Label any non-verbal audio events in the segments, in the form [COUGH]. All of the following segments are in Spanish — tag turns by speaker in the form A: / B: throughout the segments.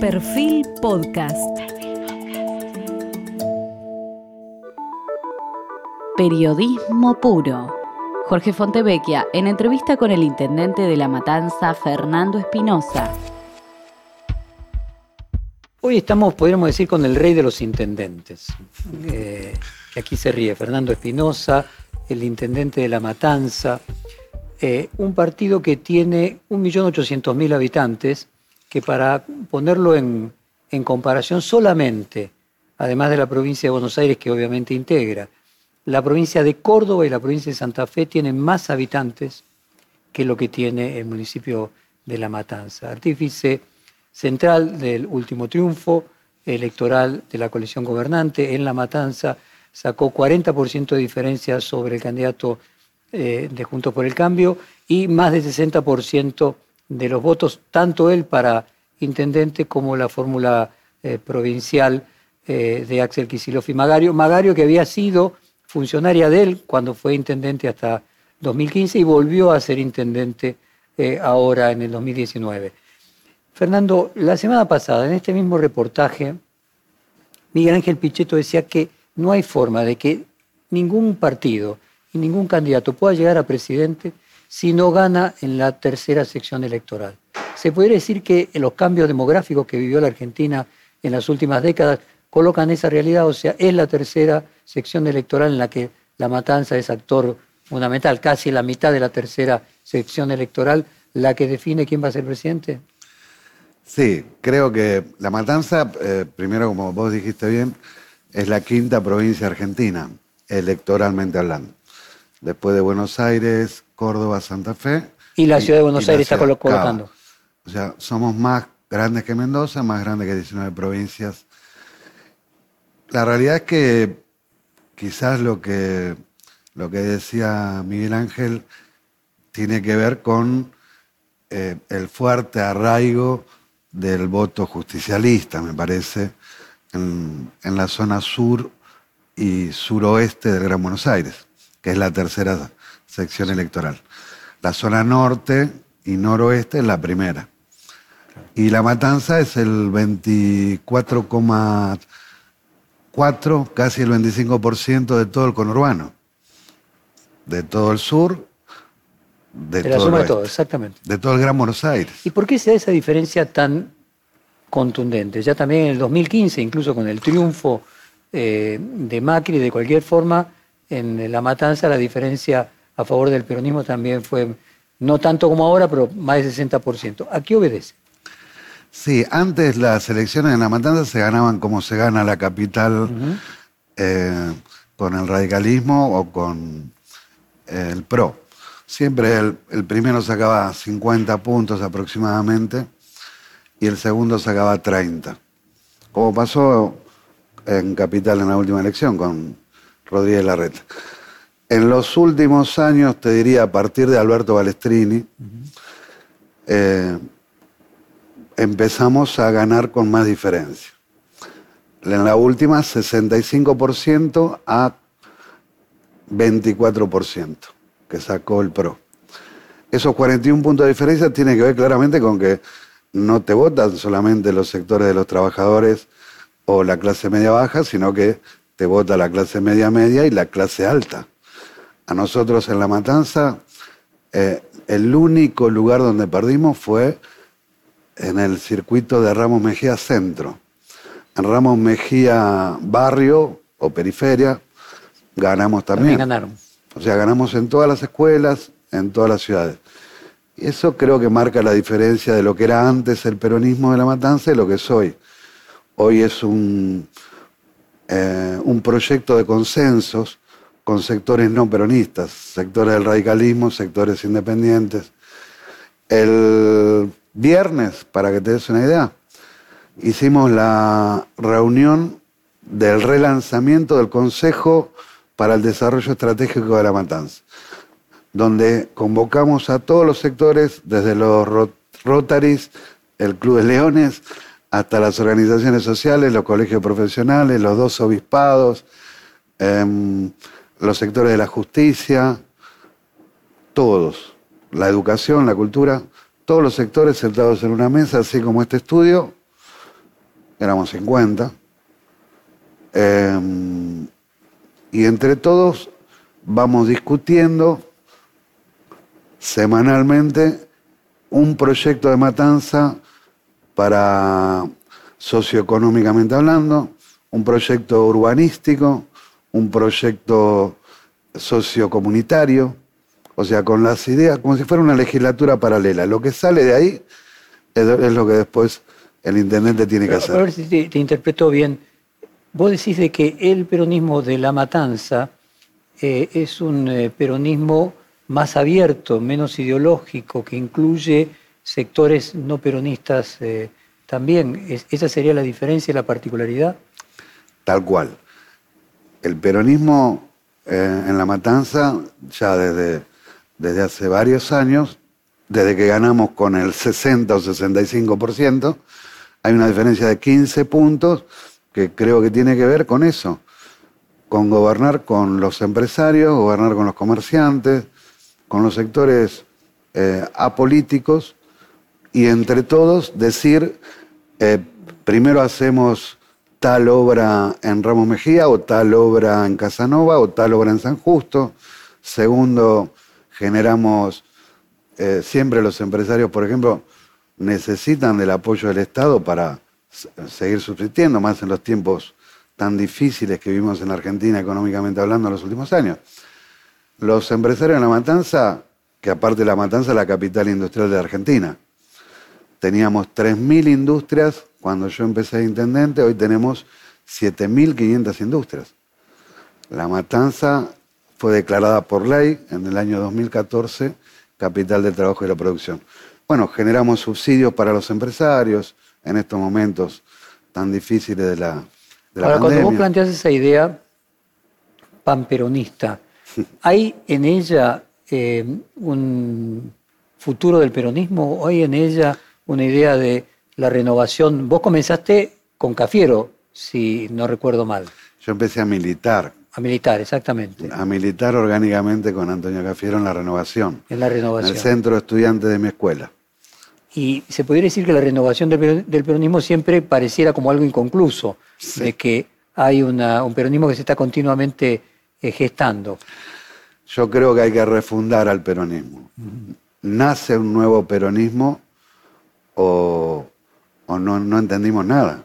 A: Perfil Podcast. Periodismo puro. Jorge Fontevecchia, en entrevista con el intendente de La Matanza, Fernando Espinosa.
B: Hoy estamos, podríamos decir, con el rey de los intendentes. Eh, aquí se ríe, Fernando Espinosa, el intendente de La Matanza. Eh, un partido que tiene 1.800.000 habitantes, que para ponerlo en, en comparación solamente, además de la provincia de Buenos Aires, que obviamente integra, la provincia de Córdoba y la provincia de Santa Fe tienen más habitantes que lo que tiene el municipio de La Matanza. Artífice central del último triunfo electoral de la coalición gobernante en La Matanza, sacó 40% de diferencia sobre el candidato eh, de Juntos por el Cambio y más del 60% de los votos, tanto él para intendente como la fórmula eh, provincial eh, de Axel Kicillof y Magario. Magario que había sido funcionaria de él cuando fue intendente hasta 2015 y volvió a ser intendente eh, ahora en el 2019. Fernando, la semana pasada, en este mismo reportaje, Miguel Ángel Pichetto decía que no hay forma de que ningún partido y ningún candidato pueda llegar a presidente si no gana en la tercera sección electoral. Se podría decir que los cambios demográficos que vivió la Argentina en las últimas décadas colocan esa realidad, o sea, es la tercera sección electoral en la que la matanza es actor fundamental, casi la mitad de la tercera sección electoral, la que define quién va a ser presidente.
C: Sí, creo que la matanza, eh, primero como vos dijiste bien, es la quinta provincia argentina, electoralmente hablando. Después de Buenos Aires, Córdoba, Santa Fe.
B: Y la ciudad de Buenos Aires está colocando.
C: O sea, somos más grandes que Mendoza, más grandes que 19 provincias la realidad es que quizás lo que, lo que decía Miguel Ángel tiene que ver con eh, el fuerte arraigo del voto justicialista, me parece, en, en, la zona sur y suroeste del Gran Buenos Aires, que es la tercera sección electoral. La zona norte y noroeste es la primera. Y la matanza es el 24,3 casi el 25% de todo el conurbano, de todo el sur,
B: de, todo el de todo, exactamente.
C: De todo el Gran Buenos Aires.
B: ¿Y por qué se da esa diferencia tan contundente? Ya también en el 2015, incluso con el triunfo eh, de Macri, de cualquier forma, en la matanza la diferencia a favor del peronismo también fue, no tanto como ahora, pero más del 60%. ¿A qué obedece?
C: Sí, antes las elecciones en La Matanza se ganaban como se gana la capital eh, con el radicalismo o con el PRO. Siempre el, primero sacaba 50 puntos aproximadamente y el segundo sacaba 30. Como pasó en Capital en la última elección con Rodríguez Larreta. En los últimos años, te diría, a partir de Alberto Balestrini, empezamos a ganar con más diferencia. En la última, 65% a 24% que sacó el PRO. Esos 41 puntos de diferencia tienen que ver claramente con que no te votan solamente los sectores de los trabajadores o la clase media baja, sino que te vota la clase media media y la clase alta. A nosotros en La Matanza, eh, el único lugar donde perdimos fue en el circuito de Ramos Mejía Centro. En Ramos Mejía Barrio o Periferia ganamos también.
B: también ganaron.
C: O sea, ganamos en todas las escuelas, en todas las ciudades. Y eso creo que marca la diferencia de lo que era antes el peronismo de la matanza y lo que es hoy. Hoy es un, eh, un proyecto de consensos con sectores no peronistas, sectores del radicalismo, sectores independientes. El viernes, para que te des una idea, hicimos la reunión del relanzamiento del Consejo para el Desarrollo Estratégico de la Matanza, donde convocamos a todos los sectores, desde los Rotaries, el Club de Leones, hasta las organizaciones sociales, los colegios profesionales, los dos obispados, em, los sectores de la justicia, todos, la educación, la cultura, todos los sectores sentados en una mesa, así como este estudio, éramos 50. Em, y entre todos vamos discutiendo semanalmente un proyecto de matanza para socioeconómicamente hablando, un proyecto urbanístico, un proyecto sociocomunitario, o sea, con las ideas, como si fuera una legislatura paralela. Lo que sale de ahí es, lo que después el intendente tiene que hacer.
B: A ver si te, te interpreto bien. Vos decís de que el peronismo de la matanza eh, es un eh, peronismo más abierto, menos ideológico, que incluye sectores no peronistas eh, también. ¿Esa sería la diferencia y la particularidad?
C: Tal cual. El peronismo en la matanza, ya desde, desde hace varios años, desde que ganamos con el 60 o 65%, hay una diferencia de 15 puntos que creo que tiene que ver con eso, con gobernar con los empresarios, gobernar con los comerciantes, con los sectores eh, apolíticos y entre todos decir, eh, primero hacemos tal obra en Ramos Mejía o tal obra en Casanova o tal obra en San Justo. Segundo, generamos, eh, siempre los empresarios, por ejemplo, necesitan del apoyo del Estado para seguir subsistiendo, más en los tiempos tan difíciles que vivimos en Argentina económicamente hablando en los últimos años. Los empresarios en La Matanza, que aparte de La Matanza es la capital industrial de Argentina, teníamos 3.000 industrias cuando yo empecé de intendente, hoy tenemos 7.500 industrias. La Matanza fue declarada por ley en el año 2014 capital del trabajo y la producción. Bueno, generamos subsidios para los empresarios, en estos momentos tan difíciles de la, de
B: Ahora, Cuando vos planteas esa idea panperonista, [LAUGHS] ¿hay en ella eh, un futuro del peronismo? ¿Hay en ella una idea de la renovación? Vos comenzaste con Cafiero, si no recuerdo mal.
C: Yo empecé a militar.
B: A militar, exactamente.
C: A militar orgánicamente con Antonio Cafiero en la renovación.
B: En la renovación.
C: En el centro de estudiantes de mi escuela.
B: Y se podría decir que la renovación del, peronismo siempre pareciera como algo inconcluso, de que hay un peronismo que se está continuamente eh, gestando.
C: Yo creo que hay que refundar al peronismo. Nace un nuevo peronismo o, no, no entendimos nada,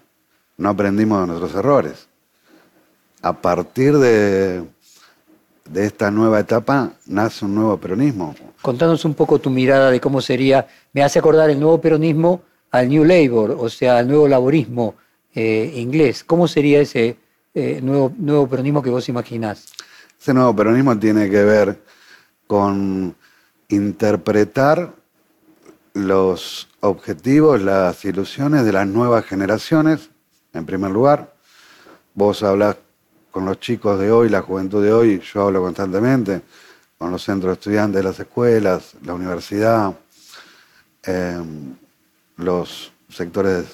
C: no aprendimos de nuestros errores. A partir de, de esta nueva etapa nace un nuevo peronismo.
B: Contanos un poco tu mirada de cómo sería, me hace acordar el nuevo peronismo al New Labour, o sea, al nuevo laborismo eh, inglés. ¿Cómo sería ese eh, nuevo, nuevo peronismo que vos imaginás?
C: Ese nuevo peronismo tiene que ver con interpretar los objetivos, las ilusiones de las nuevas generaciones, en primer lugar. Vos hablás con los chicos de hoy, la juventud de hoy, yo hablo constantemente, con los centros de estudiantes las escuelas, la universidad, em, los sectores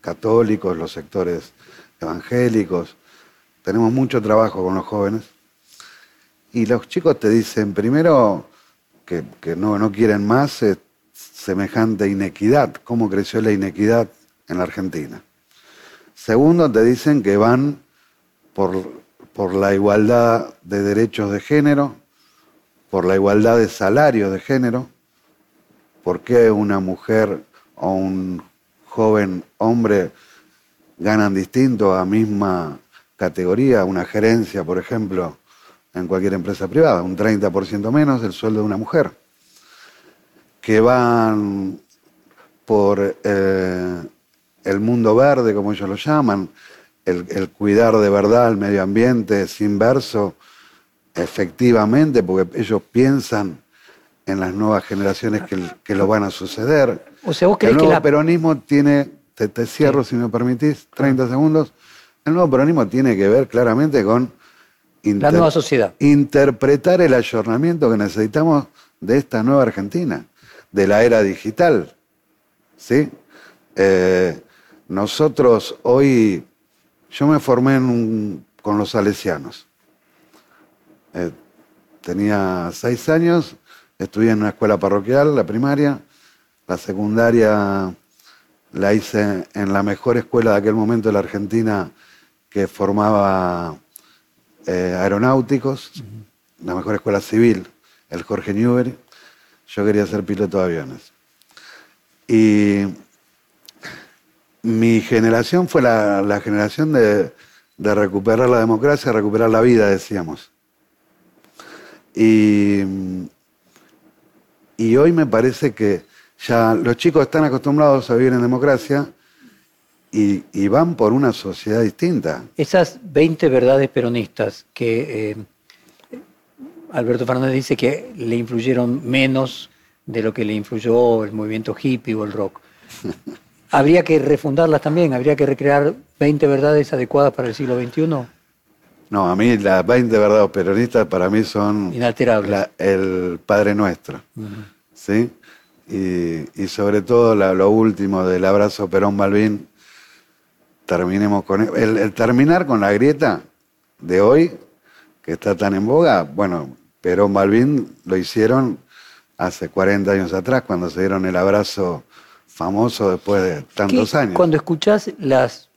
C: católicos, los sectores evangélicos. Tenemos mucho trabajo con los jóvenes. Y los chicos te dicen, primero, que, no quieren más semejante inequidad, cómo creció la inequidad en la Argentina. Segundo, te dicen que van por, por la igualdad de derechos de género, por la igualdad de salario de género, por qué una mujer o un joven hombre ganan distinto a misma categoría, una gerencia, por ejemplo, en cualquier empresa privada, un 30% menos del sueldo de una mujer, que van por eh, el mundo verde, como ellos lo llaman, el, el, cuidar de verdad el medio ambiente es inverso efectivamente, porque ellos piensan en las nuevas generaciones que, lo van a suceder.
B: O sea, ¿vos crees
C: el nuevo
B: que
C: peronismo tiene, te, cierro si me permitís, 30 segundos, el nuevo peronismo tiene que ver claramente con
B: la nueva sociedad.
C: interpretar el ayornamiento que necesitamos de esta nueva Argentina, de la era digital. ¿Sí? Eh, nosotros hoy, yo me formé con los salesianos. Eh, tenía seis años, estudié en una escuela parroquial, la primaria, la secundaria la hice en la mejor escuela de aquel momento de la Argentina que formaba eh, aeronáuticos, la mejor escuela civil, el Jorge Newbery. Yo quería ser piloto de aviones. Y mi generación fue la, generación de, recuperar la democracia, recuperar la vida, decíamos. Y, y hoy me parece que ya los chicos están acostumbrados a vivir en democracia y, van por una sociedad distinta.
B: Esas 20 verdades peronistas que eh, Alberto Fernández dice que le influyeron menos de lo que le influyó el movimiento hippie o el rock. [LAUGHS] ¿Habría que refundarlas también? ¿Habría que recrear 20 verdades adecuadas para el siglo XXI?
C: No, a mí las 20 verdades peronistas para mí son...
B: Inalterables.
C: el Padre Nuestro. ¿Sí? Y, sobre todo lo último del abrazo Perón-Balbín, terminemos con el, el, terminar con la grieta de hoy, que está tan en boga, bueno, Perón-Balbín lo hicieron hace 40 años atrás, cuando se dieron el abrazo famoso después de tantos años.
B: Cuando escuchás las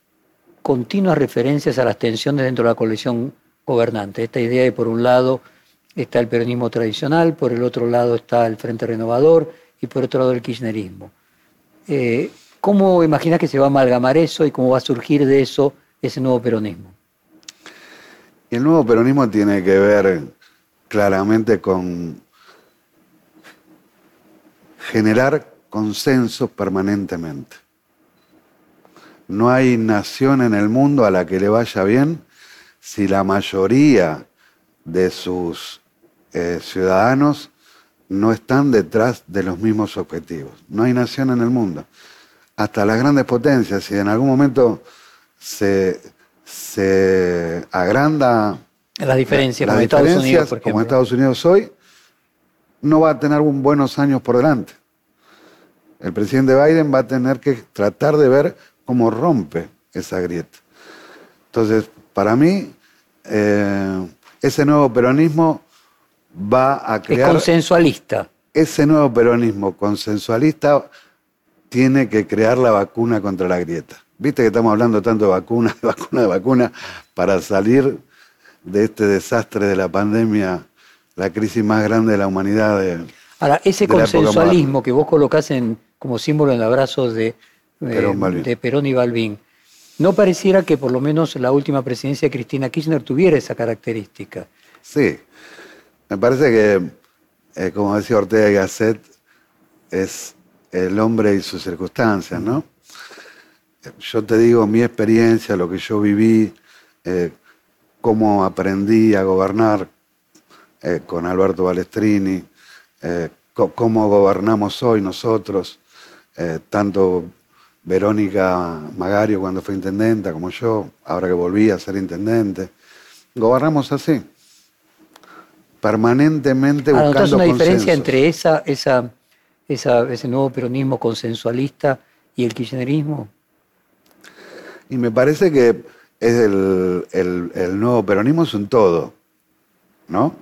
B: continuas referencias a las tensiones dentro de la coalición gobernante, esta idea de por un lado está el peronismo tradicional, por el otro lado está el Frente Renovador, y por otro lado el kirchnerismo. Eh, ¿Cómo imaginas que se va a amalgamar eso y cómo va a surgir de eso ese nuevo peronismo?
C: el nuevo peronismo tiene que ver claramente con generar consensos permanentemente. No hay nación en el mundo a la que le vaya bien si la mayoría de sus eh, ciudadanos no están detrás de los mismos objetivos. No hay nación en el mundo. Hasta las grandes potencias, si en algún momento se, se agranda
B: las diferencias, como, Estados Unidos,
C: como Estados Unidos hoy, no va a tener buenos años por delante. El presidente Biden va a tener que tratar de ver cómo rompe esa grieta. Entonces, para mí, eh, ese nuevo peronismo va a crear...
B: Es consensualista.
C: Ese nuevo peronismo consensualista tiene que crear la vacuna contra la grieta. Viste que estamos hablando tanto de vacuna, [LAUGHS] de vacuna, de vacuna, para salir de este desastre de la pandemia, la crisis más grande de la humanidad.
B: Ahora, ese consensualismo que vos colocás en, como símbolo en el abrazo de, de Perón y Balbín, ¿no pareciera que por lo menos la última presidencia de Cristina Kirchner tuviera esa característica?
C: Sí, me parece que, eh, como decía Ortega y Gasset, es el hombre y sus circunstancias, ¿no? Yo te digo mi experiencia, lo que yo viví, eh, cómo aprendí a gobernar eh, con Alberto Balestrini, cómo gobernamos hoy nosotros, tanto Verónica Magario cuando fue intendenta como yo, ahora que volví a ser intendente. Gobernamos así permanentemente buscando
B: ¿Notas una diferencia entre esa, esa, ese nuevo peronismo consensualista y el kirchnerismo?
C: Y me parece que es el, nuevo peronismo es un todo, ¿no?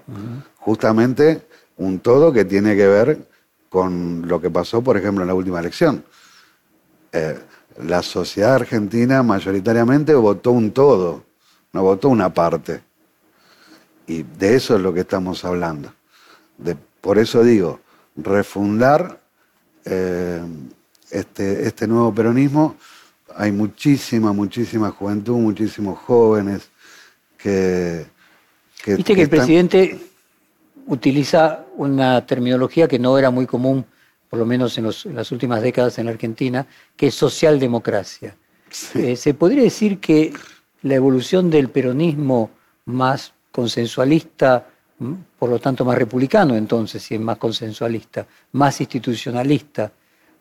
C: Justamente un todo que tiene que ver con lo que pasó, por ejemplo, en la última elección. Eh, la sociedad argentina mayoritariamente votó un todo, no votó una parte. Y de eso es lo que estamos hablando. De, por eso digo, refundar eh, este, este nuevo peronismo. Hay muchísima, muchísima juventud, muchísimos jóvenes que...
B: Viste que, el presidente utiliza una terminología que no era muy común, por lo menos en, las últimas décadas en la Argentina, que es socialdemocracia. Eh, ¿Se podría decir que la evolución del peronismo más consensualista, por lo tanto más republicano entonces, si es más consensualista, más institucionalista,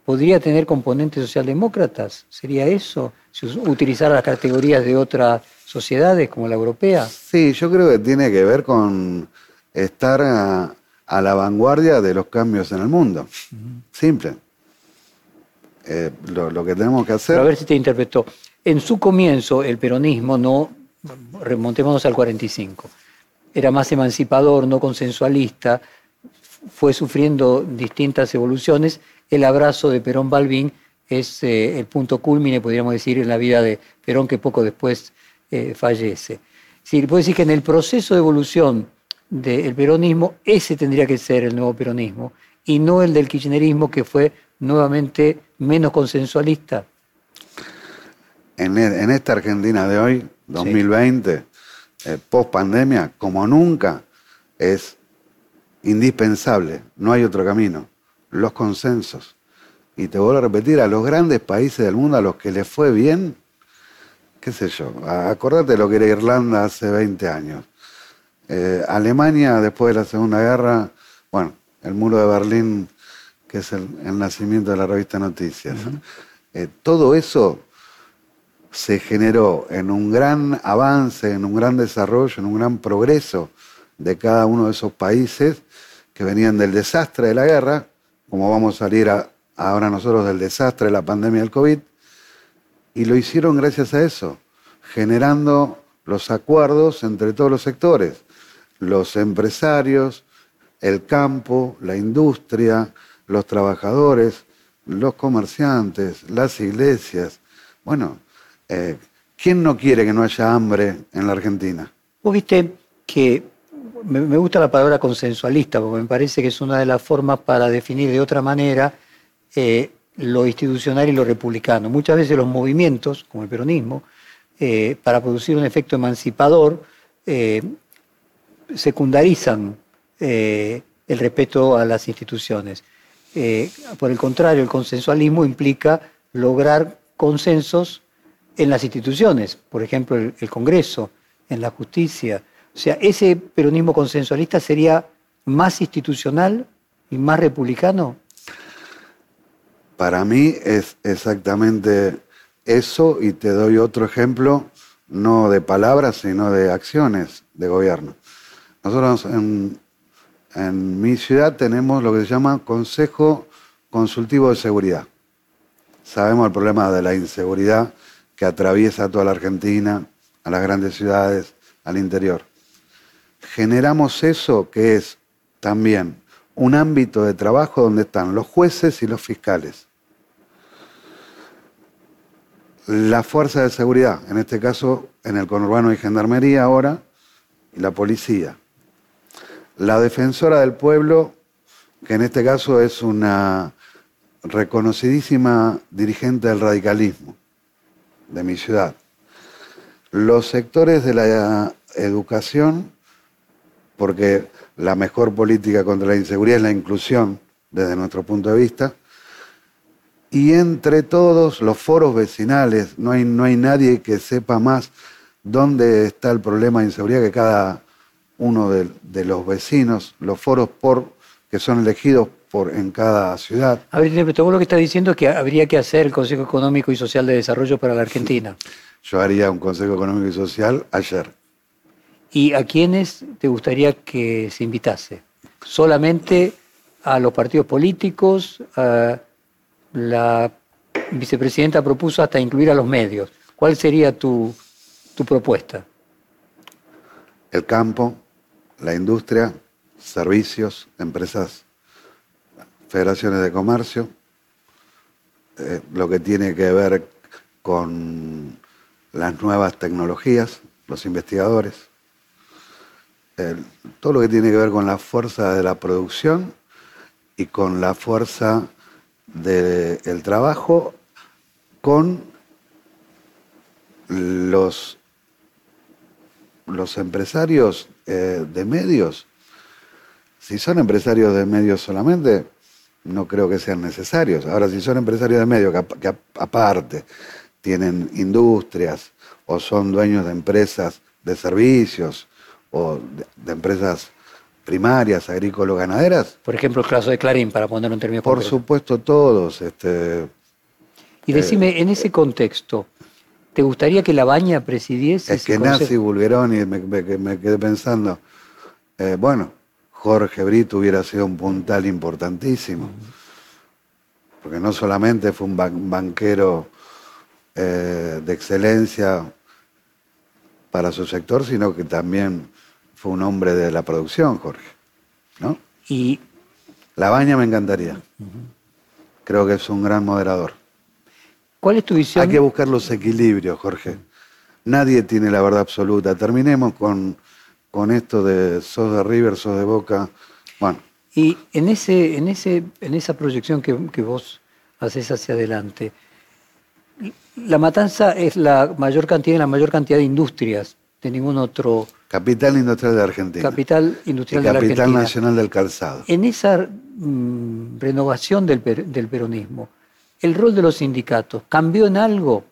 B: ¿podría tener componentes socialdemócratas? ¿Sería eso? Si utilizar las categorías de otras sociedades como la europea.
C: Sí, yo creo que tiene que ver con estar a, la vanguardia de los cambios en el mundo. Simple. Eh, lo, lo, que tenemos que hacer.
B: a ver si te interpretó. En su comienzo, el peronismo no, remontémonos al 45, era más emancipador, no consensualista, fue sufriendo distintas evoluciones. El abrazo de Perón Balbín es eh, el punto culmine, podríamos decir, en la vida de Perón, que poco después eh, fallece. Sí, puedo decir que en el proceso de evolución del peronismo, ese tendría que ser el nuevo peronismo, y no el del kirchnerismo, que fue nuevamente menos consensualista.
C: En, e, en esta Argentina de hoy, 2020, eh, post pandemia, como nunca, es indispensable, no hay otro camino, los consensos. Y te vuelvo a repetir, a los grandes países del mundo, a los que les fue bien, qué sé yo, acordate lo que era Irlanda hace 20 años. Eh, Alemania, después de la Segunda Guerra, bueno, el muro de Berlín, que es el, nacimiento de la revista Noticias. Eh, todo eso se generó en un gran avance, en un gran desarrollo, en un gran progreso de cada uno de esos países que venían del desastre de la guerra, como vamos a salir ahora nosotros del desastre de la pandemia del COVID, y lo hicieron gracias a eso, generando los acuerdos entre todos los sectores, los empresarios, el campo, la industria, los trabajadores, los comerciantes, las iglesias. Bueno, eh, ¿quién no quiere que no haya hambre en la Argentina?
B: Vos viste que me, gusta la palabra consensualista, porque me parece que es una de las formas para definir de otra manera eh, lo institucional y lo republicano. Muchas veces los movimientos, como el peronismo, eh, para producir un efecto emancipador, eh, secundarizan el respeto a las instituciones. por el contrario, el consensualismo implica lograr consensos en las instituciones, por ejemplo, el Congreso, en la justicia. O sea, ese peronismo consensualista sería más institucional y más republicano
C: para mí es exactamente eso y te doy otro ejemplo, no de palabras, sino de acciones de gobierno. Nosotros en, mi ciudad tenemos lo que se llama Consejo Consultivo de Seguridad. Sabemos el problema de la inseguridad que atraviesa toda la Argentina, a las grandes ciudades, al interior. Generamos eso que es también un ámbito de trabajo donde están los jueces y los fiscales. La fuerza de seguridad, en este caso en el conurbano y gendarmería ahora, y la policía. La defensora del pueblo, que en este caso es una reconocidísima dirigente del radicalismo de mi ciudad. Los sectores de la educación, porque la mejor política contra la inseguridad es la inclusión, desde nuestro punto de vista. Y entre todos los foros vecinales, no hay, no hay nadie que sepa más dónde está el problema de inseguridad que cada uno de, los vecinos, los foros por, que son elegidos por, en cada ciudad.
B: A ver, vos lo que está diciendo es que habría que hacer el Consejo Económico y Social de Desarrollo para la Argentina.
C: Yo haría un Consejo Económico y Social ayer.
B: ¿Y a quiénes te gustaría que se invitase? ¿Solamente a los partidos políticos? la vicepresidenta propuso hasta incluir a los medios. ¿Cuál sería tu, propuesta?
C: El campo, la industria, servicios, empresas, federaciones de comercio, eh, lo que tiene que ver con las nuevas tecnologías, los investigadores, todo lo que tiene que ver con la fuerza de la producción y con la fuerza del trabajo con los, los empresarios eh, de medios. Si son empresarios de medios solamente, no creo que sean necesarios. Ahora, si son empresarios de medios que aparte tienen industrias o son dueños de empresas de servicios, o de, empresas primarias, agrícolas-ganaderas.
B: Por ejemplo, el caso de Clarín, para poner un término
C: Por supuesto, todos. Este,
B: y decime, eh, en ese contexto, ¿te gustaría que la baña presidiese?
C: Es que nazi Bulgerón y me, me, quedé pensando, eh, bueno, Jorge Brito hubiera sido un puntal importantísimo, porque no solamente fue un banquero eh, de excelencia para su sector, sino que también fue un hombre de la producción, Jorge. ¿no?
B: Y
C: La Baña me encantaría. Creo que es un gran moderador.
B: ¿Cuál es tu visión?
C: Hay que buscar los equilibrios, Jorge. Nadie tiene la verdad absoluta. Terminemos con, con esto de sos de River, sos de Boca. Bueno,
B: Y en, ese, en, ese, en esa proyección que, que vos haces hacia adelante, la matanza es la mayor cantidad, la mayor cantidad de industrias de ningún otro
C: capital industrial de Argentina.
B: capital
C: y
B: industrial de la
C: capital
B: Argentina.
C: nacional del calzado.
B: En esa mm, renovación del, per- del peronismo, ¿el rol de los sindicatos cambió en algo?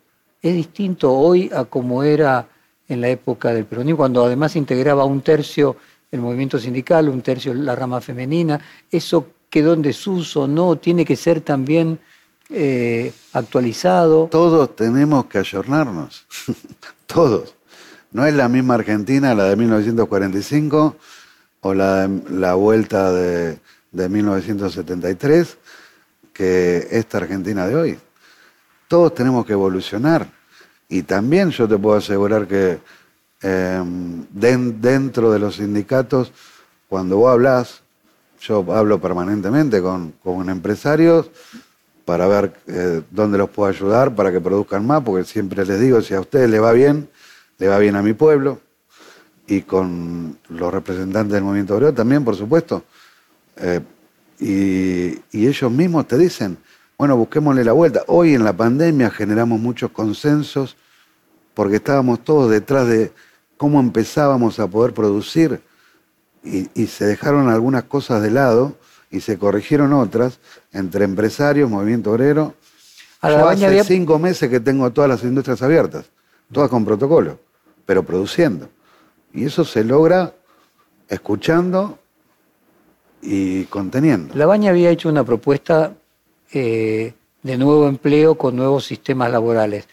B: ¿Es distinto hoy a como era en la época del peronismo, cuando además integraba un tercio el movimiento sindical, un tercio la rama femenina? ¿Eso quedó en desuso? ¿No? ¿Tiene que ser también eh, actualizado?
C: Todos tenemos que ayornarnos. [LAUGHS] Todos. No es la misma Argentina la de 1945 o la, la vuelta de, de 1973 que esta Argentina de hoy. Todos tenemos que evolucionar. Y también yo te puedo asegurar que den- dentro de los sindicatos, cuando vos hablas, yo hablo permanentemente con, con empresarios para ver eh, dónde los puedo ayudar para que produzcan más, porque siempre les digo, si a ustedes les va bien, le va bien a mi pueblo, y con los representantes del movimiento obrero también, por supuesto. Eh, y, y ellos mismos te dicen, bueno, busquémosle la vuelta. Hoy en la pandemia generamos muchos consensos porque estábamos todos detrás de cómo empezábamos a poder producir y, y se dejaron algunas cosas de lado y se corrigieron otras entre empresarios, movimiento obrero. Yo hace
B: había-
C: cinco meses que tengo todas las industrias abiertas, todas con protocolo, pero produciendo. Y eso se logra escuchando y conteniendo.
B: La Baña había hecho una propuesta eh, de nuevo empleo con nuevos sistemas laborales.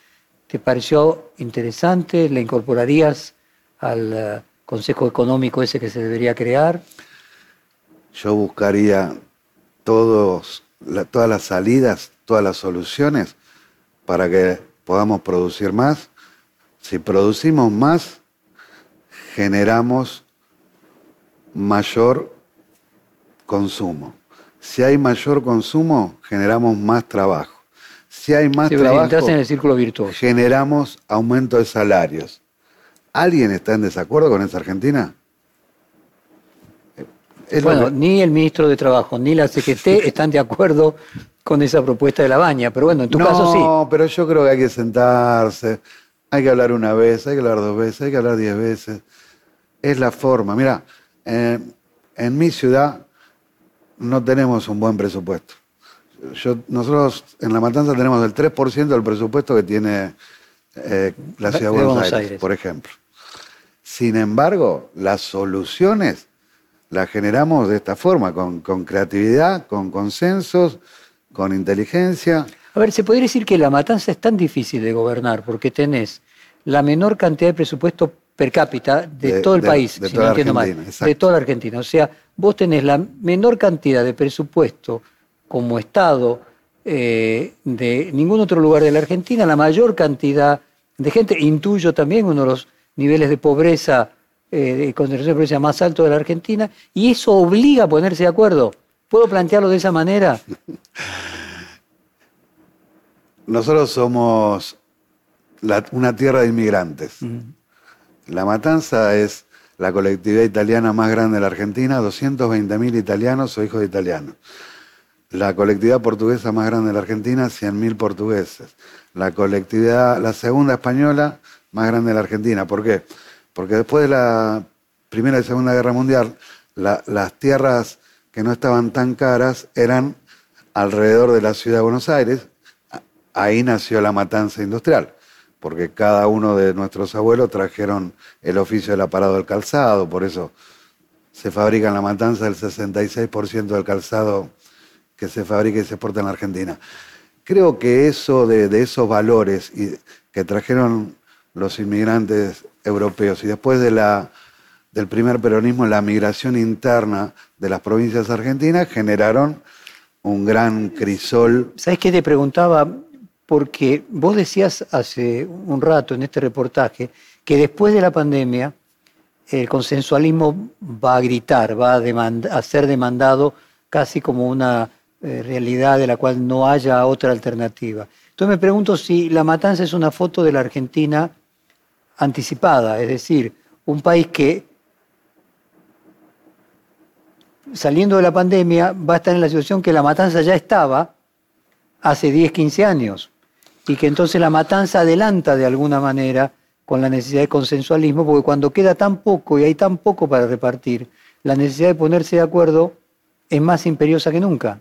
B: ¿Te pareció interesante? ¿La incorporarías al eh, Consejo Económico ese que se debería crear?
C: Yo buscaría todos, la- todas las salidas, todas las soluciones para que podamos producir más. Si producimos más, generamos mayor consumo. Si hay mayor consumo, generamos más trabajo. Si hay más
B: Si
C: trabajo,
B: en el círculo virtuoso.
C: generamos aumento de salarios. ¿Alguien está en desacuerdo con esa Argentina? Es lo
B: Bueno,
C: que-
B: ni el ministro de Trabajo ni la CGT [LAUGHS] están de acuerdo con esa propuesta de La Baña, pero bueno, en tu
C: no,
B: caso sí.
C: pero yo creo que hay que sentarse, hay que hablar una vez, hay que hablar dos veces, hay que hablar diez veces. Es la forma. Mira, eh, en mi ciudad no tenemos un buen presupuesto. Yo, nosotros en La Matanza tenemos el 3% del presupuesto que tiene eh, la ciudad de Buenos,
B: Buenos
C: Aires,
B: Aires.
C: por ejemplo. Sin embargo, las soluciones las generamos de esta forma, con, con creatividad, con consensos, con inteligencia.
B: A ver, se podría decir que la matanza es tan difícil de gobernar porque tenés la menor cantidad de presupuesto per cápita de,
C: De-
B: todo el
C: de-
B: país,
C: de
B: si no entiendo mal,
C: Argentina,
B: de
C: exacto.
B: toda la Argentina. O sea, vos tenés la menor cantidad de presupuesto como Estado eh, de ningún otro lugar de la Argentina, la mayor cantidad de gente, intuyo también uno de los niveles de pobreza, eh, de concentración de pobreza más alto de la Argentina, y eso obliga a ponerse de acuerdo. ¿Puedo plantearlo de esa manera? [LAUGHS]
C: Nosotros somos la- una tierra de inmigrantes. La Matanza es la colectividad italiana más grande de la Argentina, 220.000 italianos o hijos de italianos. La colectividad portuguesa más grande de la Argentina, 100.000 portugueses. La colectividad, la segunda española más grande de la Argentina. ¿Por qué? Porque después de la Primera y Segunda Guerra Mundial, la- las tierras que no estaban tan caras eran alrededor de la ciudad de Buenos Aires. Ahí nació la matanza industrial, porque cada uno de nuestros abuelos trajeron el oficio del aparado del calzado, por eso se fabrica en la matanza el 66% del calzado que se fabrica y se exporta en la Argentina. Creo que eso de, esos valores que trajeron los inmigrantes europeos y después del primer peronismo, la migración interna de las provincias argentinas generaron un gran crisol.
B: ¿Sabes qué te preguntaba? Porque vos decías hace un rato en este reportaje que después de la pandemia el consensualismo va a gritar, va a, ser demandado casi como una eh, realidad de la cual no haya otra alternativa. Entonces me pregunto si La Matanza es una foto de la Argentina anticipada, es decir, un país que saliendo de la pandemia va a estar en la situación que La Matanza ya estaba hace 10, 15 años y que entonces La Matanza adelanta de alguna manera con la necesidad de consensualismo, porque cuando queda tan poco y hay tan poco para repartir, la necesidad de ponerse de acuerdo es más imperiosa que nunca.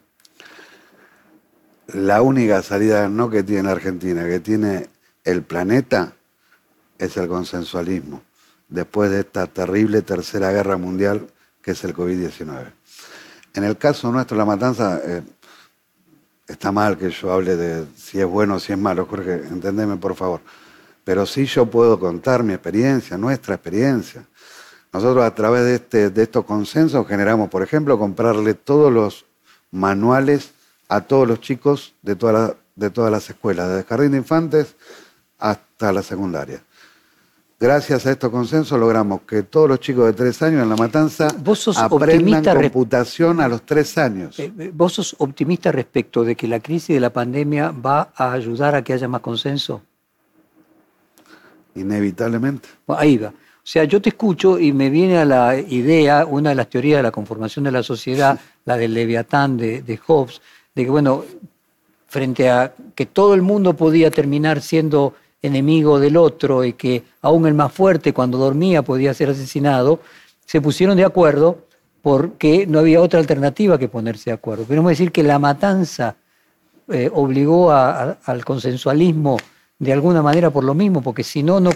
C: La única salida no que tiene Argentina, que tiene el planeta, es el consensualismo, después de esta terrible tercera guerra mundial que es el COVID-19. En el caso nuestro, la matanza, eh, está mal que yo hable de si es bueno o si es malo, Jorge, entendeme por favor. Pero sí yo puedo contar mi experiencia, nuestra experiencia. Nosotros a través de, este, de estos consensos generamos, por ejemplo, comprarle todos los manuales a todos los chicos de, de todas las escuelas, desde jardín de infantes hasta la secundaria. Gracias a estos consensos logramos que todos los chicos de tres años en La Matanza aprendan computación a los tres años.
B: Eh, eh, ¿Vos sos optimista respecto de que la crisis de la pandemia va a ayudar a que haya más consenso?
C: Inevitablemente.
B: ahí va. O sea, yo te escucho y me viene a la idea, una de las teorías de la conformación de la sociedad, la del Leviatán de, de Hobbes, de que, bueno, frente a que todo el mundo podía terminar siendo enemigo del otro y que aún el más fuerte cuando dormía podía ser asesinado, se pusieron de acuerdo porque no había otra alternativa que ponerse de acuerdo. Queremos decir que la matanza eh, obligó al consensualismo de alguna manera por lo mismo, porque si no, no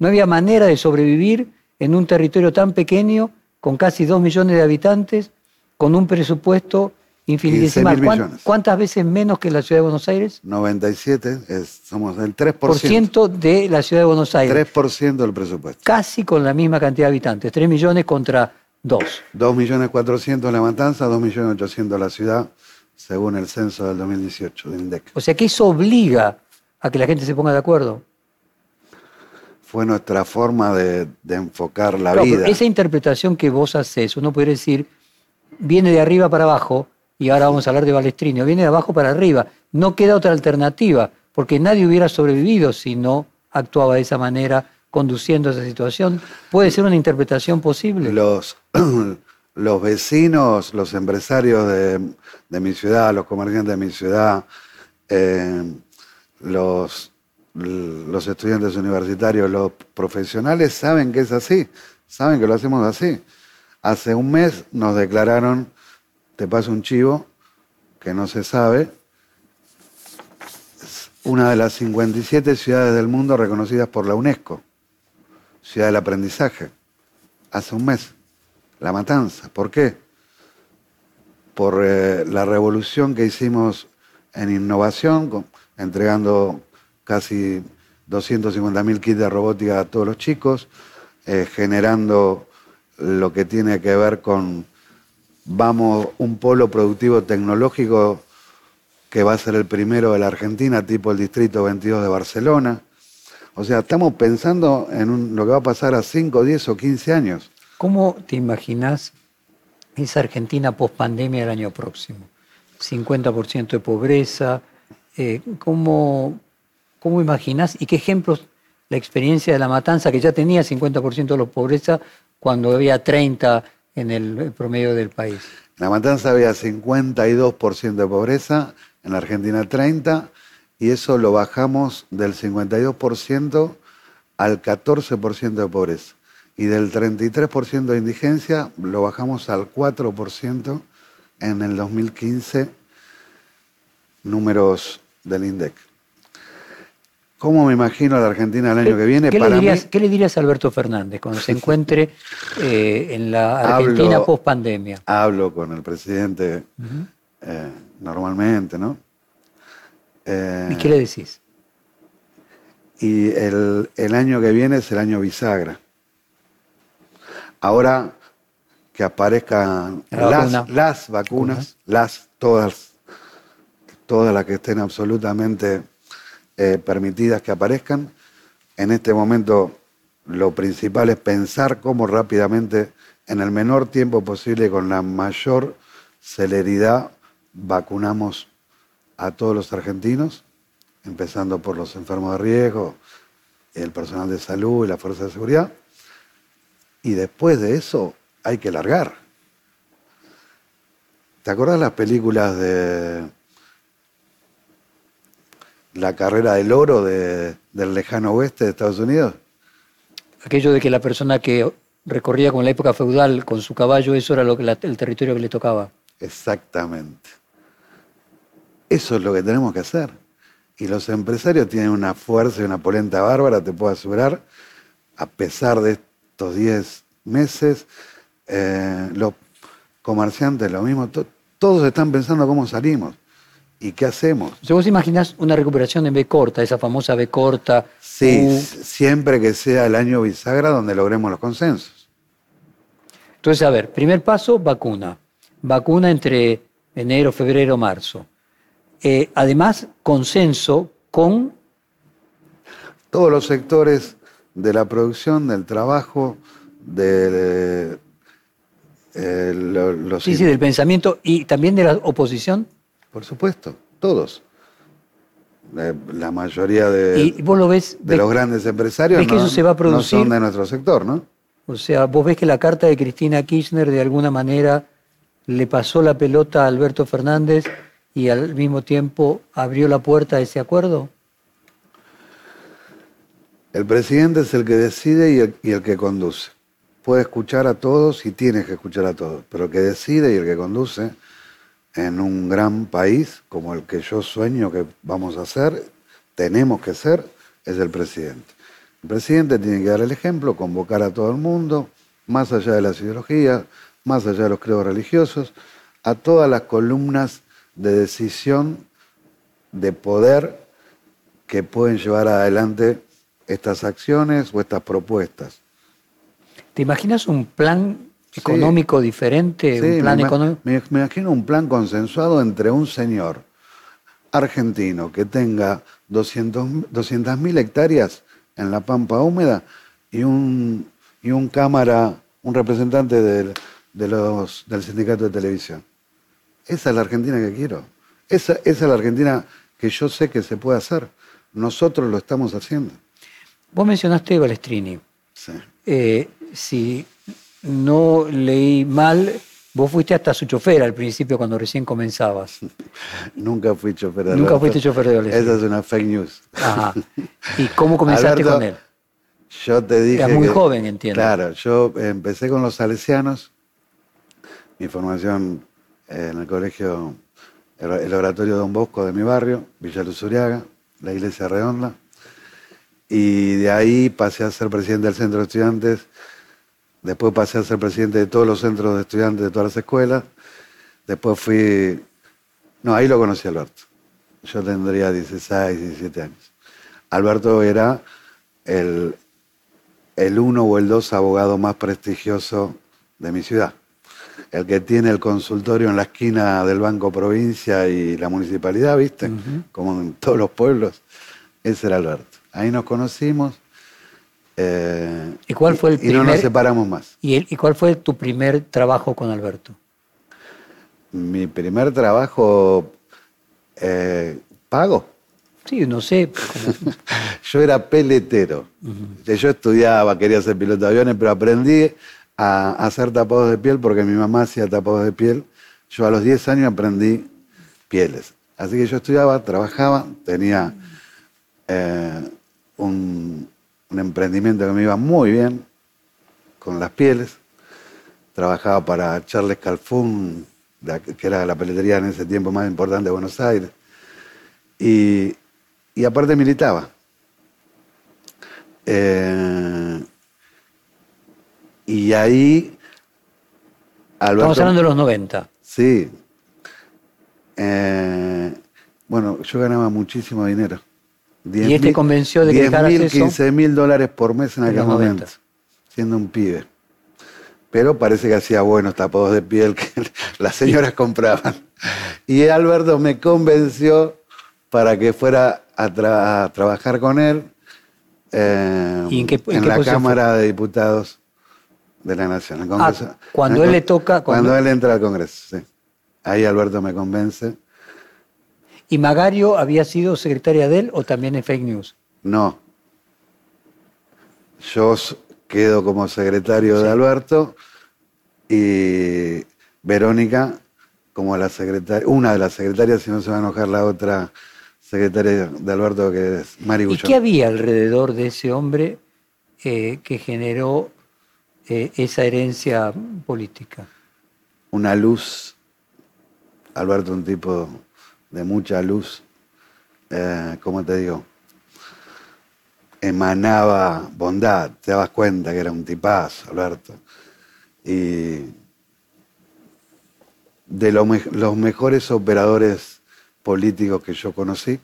B: no había manera de sobrevivir en un territorio tan pequeño, con casi dos millones de habitantes, con un presupuesto infinitesimal. ¿Cuántas veces menos que la ciudad de Buenos Aires?
C: 97, somos el 3%.
B: Por ciento de la ciudad de Buenos Aires.
C: 3% del presupuesto.
B: Casi con la misma cantidad de habitantes, 3 millones contra 2.
C: 2 millones 400 la matanza, 2 millones 800 la ciudad, según el censo del 2018 del INDEC.
B: O sea que eso obliga a que la gente se ponga de acuerdo
C: fue nuestra forma de, enfocar la vida.
B: Esa interpretación que vos haces, uno puede decir, viene de arriba para abajo, y ahora vamos a hablar de Balestrinio, viene de abajo para arriba. No queda otra alternativa, porque nadie hubiera sobrevivido si no actuaba de esa manera, conduciendo esa situación. ¿Puede ser una interpretación posible?
C: Los, [CLEARS THROAT] los vecinos, los empresarios de, mi ciudad, los comerciantes de mi ciudad, eh, los los estudiantes universitarios, los profesionales saben que es así, saben que lo hacemos así. Hace un mes nos declararon, te paso un chivo, que no se sabe, una de las 57 ciudades del mundo reconocidas por la UNESCO, ciudad del aprendizaje, hace un mes, La Matanza. ¿Por qué? Por eh, la revolución que hicimos en innovación, entregando casi 250.000 kits de robótica a todos los chicos, eh, generando lo que tiene que ver con, vamos, un polo productivo tecnológico que va a ser el primero de la Argentina, tipo el Distrito 22 de Barcelona. O sea, estamos pensando en lo que va a pasar a 5, 10 o 15 años.
B: ¿Cómo te imaginas esa Argentina post pandemia el año próximo? 50% de pobreza. Eh, ¿Cómo ¿Cómo imaginas y qué ejemplos la experiencia de la matanza, que ya tenía 50% de la pobreza cuando había 30% en el promedio del país?
C: En la matanza había 52% de pobreza, en la Argentina 30%, y eso lo bajamos del 52% al 14% de pobreza. Y del 33% de indigencia lo bajamos al 4% en el 2015, números del INDEC. ¿Cómo me imagino a la Argentina el año que viene?
B: ¿Qué, le, dirías, ¿qué le dirías a Alberto Fernández cuando se [LAUGHS] encuentre eh, en la Argentina post pandemia?
C: Hablo con el presidente eh, normalmente, ¿no?
B: ¿Y qué le decís?
C: Y el, año que viene es el año bisagra. Ahora que aparezcan las, las vacunas, las todas, todas las que estén absolutamente eh, permitidas que aparezcan. En este momento lo principal es pensar cómo rápidamente, en el menor tiempo posible, con la mayor celeridad, vacunamos a todos los argentinos. empezando por los enfermos de riesgo, el personal de salud y la fuerza de seguridad. Y después de eso hay que largar. ¿Te acordás las películas de la carrera del oro de- del lejano oeste de Estados Unidos?
B: Aquello de que la persona que recorría con la época feudal con su caballo, eso era lo que la- el territorio que le tocaba.
C: Exactamente. Eso es lo que tenemos que hacer. Y los empresarios tienen una fuerza y una polenta bárbara, te puedo asegurar, a pesar de estos 10 meses, eh, los comerciantes lo mismo, to- todos están pensando cómo salimos y qué hacemos.
B: O sea, vos imaginás una recuperación en B corta, esa famosa B corta.
C: Sí,
B: U.
C: siempre que sea el año bisagra donde logremos los consensos.
B: Entonces, a ver, primer paso, vacuna. Vacuna entre enero, febrero, marzo. Eh, además, consenso con
C: Todos los sectores de la producción, del trabajo, de eh, lo- los
B: sí, sí, del pensamiento y también de la oposición.
C: Por supuesto, todos. La, la mayoría de,
B: y vos lo ves,
C: de
B: ves-
C: los grandes empresarios
B: ves que
C: no,
B: eso se va a
C: no
B: producir?
C: son de nuestro sector, ¿no?
B: o sea, vos ves que la carta de Cristina Kirchner de alguna manera le pasó la pelota a Alberto Fernández y al mismo tiempo abrió la puerta a ese acuerdo.
C: El presidente es el que decide y el, y el que conduce. Puede escuchar a todos y tiene que escuchar a todos, pero el que decide y el que conduce en un gran país como el que yo sueño que vamos a ser, tenemos que ser, es el presidente. El presidente tiene que dar el ejemplo, convocar a todo el mundo, más allá de las ideologías, más allá de los credos religiosos, a todas las columnas de decisión, de poder que pueden llevar adelante estas acciones o estas propuestas.
B: ¿Te imaginas un plan
C: Sí.
B: económico diferente?
C: Sí,
B: un plan
C: me,
B: económico.
C: me- imagino un plan consensuado entre un señor argentino que tenga 200 mil hectáreas en la pampa húmeda y un, y un cámara, un representante del, de los, del sindicato de televisión. Esa es la Argentina que quiero. Esa, esa es la Argentina que yo sé que se puede hacer. Nosotros lo estamos haciendo.
B: Vos mencionaste Balestrini.
C: Sí.
B: Eh, si no leí mal, vos fuiste hasta su chofer al principio cuando recién comenzabas. [LAUGHS]
C: Nunca fui chofer de
B: Nunca
C: Alberto.
B: fuiste chofer de Balestrini.
C: Esa es una fake news.
B: Ajá. ¿Y cómo comenzaste
C: Alberto,
B: con él?
C: Yo te dije.
B: Eras muy
C: que-
B: joven, entiendo.
C: Claro, yo empecé con los salesianos, mi formación en el colegio, el, el oratorio Don Bosco de mi barrio, Villa Luz Uriaga, la iglesia redonda. Y de ahí pasé a ser presidente del centro de estudiantes. Después pasé a ser presidente de todos los centros de estudiantes de todas las escuelas. Después fui. No, ahí lo conocí a Alberto. Yo tendría 16, 17 años. Alberto era el, el uno o el dos abogado más prestigioso de mi ciudad. El que tiene el consultorio en la esquina del Banco Provincia y la municipalidad, ¿viste? Como en todos los pueblos. Ese era Alberto. Ahí nos conocimos. Eh,
B: ¿Y cuál fue el
C: y no nos
B: primer-
C: separamos más.
B: ¿Y, ¿Y cuál fue tu primer trabajo con Alberto?
C: Mi primer trabajo eh, pago.
B: Sí, no sé. [LAUGHS] [LAUGHS]
C: Yo era peletero. Yo estudiaba, quería ser piloto de aviones, pero aprendí a hacer tapados de piel porque mi mamá hacía tapados de piel. Yo a los 10 años aprendí pieles. Así que yo estudiaba, trabajaba, tenía eh, un, un emprendimiento que me iba muy bien con las pieles. Trabajaba para Charles Calfún, que era la peletería en ese tiempo más importante de Buenos Aires. Y, y aparte militaba. Eh, y ahí. Alberto,
B: Estamos hablando de los 90.
C: Sí. Eh, bueno, yo ganaba muchísimo dinero.
B: ¿Y él te convenció de que
C: mil,
B: eso?
C: 15 mil dólares por mes en aquel momento,
B: 90.
C: siendo un pibe. Pero parece que hacía buenos tapados de piel que [LAUGHS] las señoras compraban. Y Alberto me convenció para que fuera a, tra- a trabajar con él eh,
B: ¿Y en qué- en qué
C: la Cámara de Diputados de la Nación. el Congreso-
B: Ah, cuando
C: el
B: él le toca-
C: Cuando,
B: cuando-
C: él entra al Congreso, sí. Ahí Alberto me convence.
B: ¿Y Magario había sido secretaria de él o también en fake news?
C: No. Yo quedo como secretario de Alberto y Verónica como la secretaria, una de las secretarias, si no se va a enojar la otra secretaria de Alberto, que es Mari
B: ¿Y
C: Gullón.
B: qué había alrededor de ese hombre eh, que generó eh, esa herencia política?
C: Una luz, Alberto un tipo de mucha luz, eh, ¿cómo te digo? Emanaba bondad, te dabas cuenta que era un tipazo, Alberto. Y de los mejores operadores políticos que yo conocí,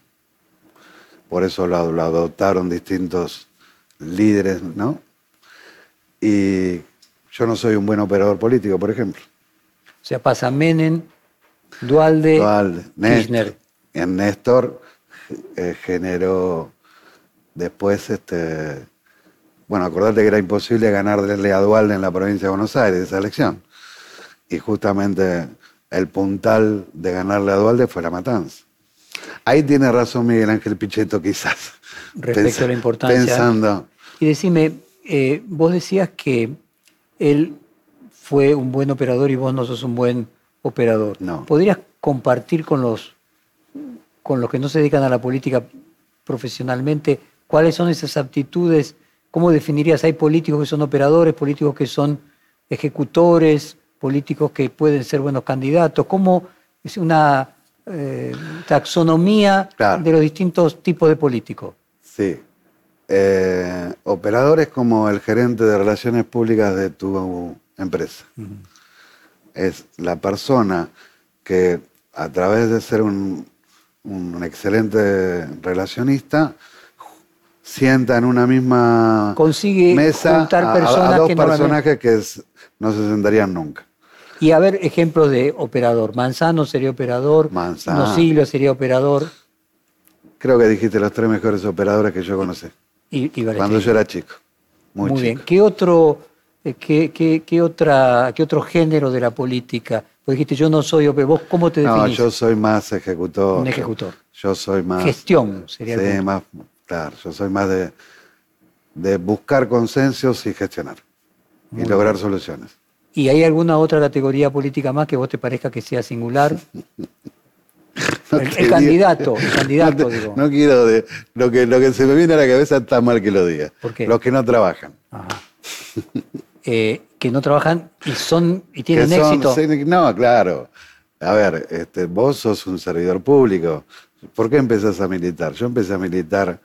C: por eso lo, lo adoptaron distintos líderes, ¿no? Y yo no soy un buen operador político, por ejemplo.
B: O sea, pasa Menem, Dualde,
C: Dualde,
B: Kirchner.
C: En Néstor eh, generó después, este, bueno, acordate que era imposible ganarle a Dualde en la provincia de Buenos Aires esa elección. Y justamente el puntal de ganarle a Dualde fue la matanza. Ahí tiene razón Miguel Ángel Pichetto, quizás.
B: Respecto a la importancia.
C: Pensando,
B: Y decime, eh, vos decías que él fue un buen operador y vos no sos un buen operador.
C: No.
B: ¿Podrías compartir con los, con los que no se dedican a la política profesionalmente cuáles son esas aptitudes? ¿Cómo definirías? Hay políticos que son operadores, políticos que son ejecutores, políticos que pueden ser buenos candidatos. ¿Cómo es una eh, taxonomía
C: Claro.
B: de los distintos tipos de políticos?
C: Sí. Eh, operadores como el gerente de relaciones públicas de tu empresa. Es la persona que a través de ser un, un excelente relacionista sienta en una misma
B: Consigue
C: mesa a- a- dos
B: que
C: personajes que es- no se sentarían nunca.
B: Y a ver ejemplos de operador. Manzano sería operador,
C: Manzano.
B: Nosilio sería operador
C: Creo que dijiste los tres mejores operadores que yo conocí.
B: y, y.
C: Cuando yo era chico. Muy,
B: Muy
C: chico.
B: bien. ¿Qué otro, qué, qué- qué otra, ¿Qué otro género de la política? Porque dijiste, yo no soy operador. ¿Vos cómo te
C: No,
B: definís?
C: yo soy más ejecutor.
B: Un ejecutor.
C: Yo soy más.
B: Gestión sería
C: Sí, más. Claro, yo soy más de, de buscar consensos y gestionar. y lograr soluciones.
B: ¿Y hay alguna otra categoría política más que vos te parezca que sea singular? [LAUGHS]
C: No
B: el, candidato, el candidato, [LAUGHS]
C: no, te-
B: digo.
C: no quiero. de- lo, que, lo que se me viene a la cabeza está mal que lo diga.
B: ¿Por qué?
C: Los que no trabajan.
B: Ajá. [LAUGHS] Eh, que no trabajan y son y tienen
C: son-
B: éxito.
C: no, claro. A ver, este, vos sos un servidor público. ¿Por qué empezás a militar? Yo empecé a militar,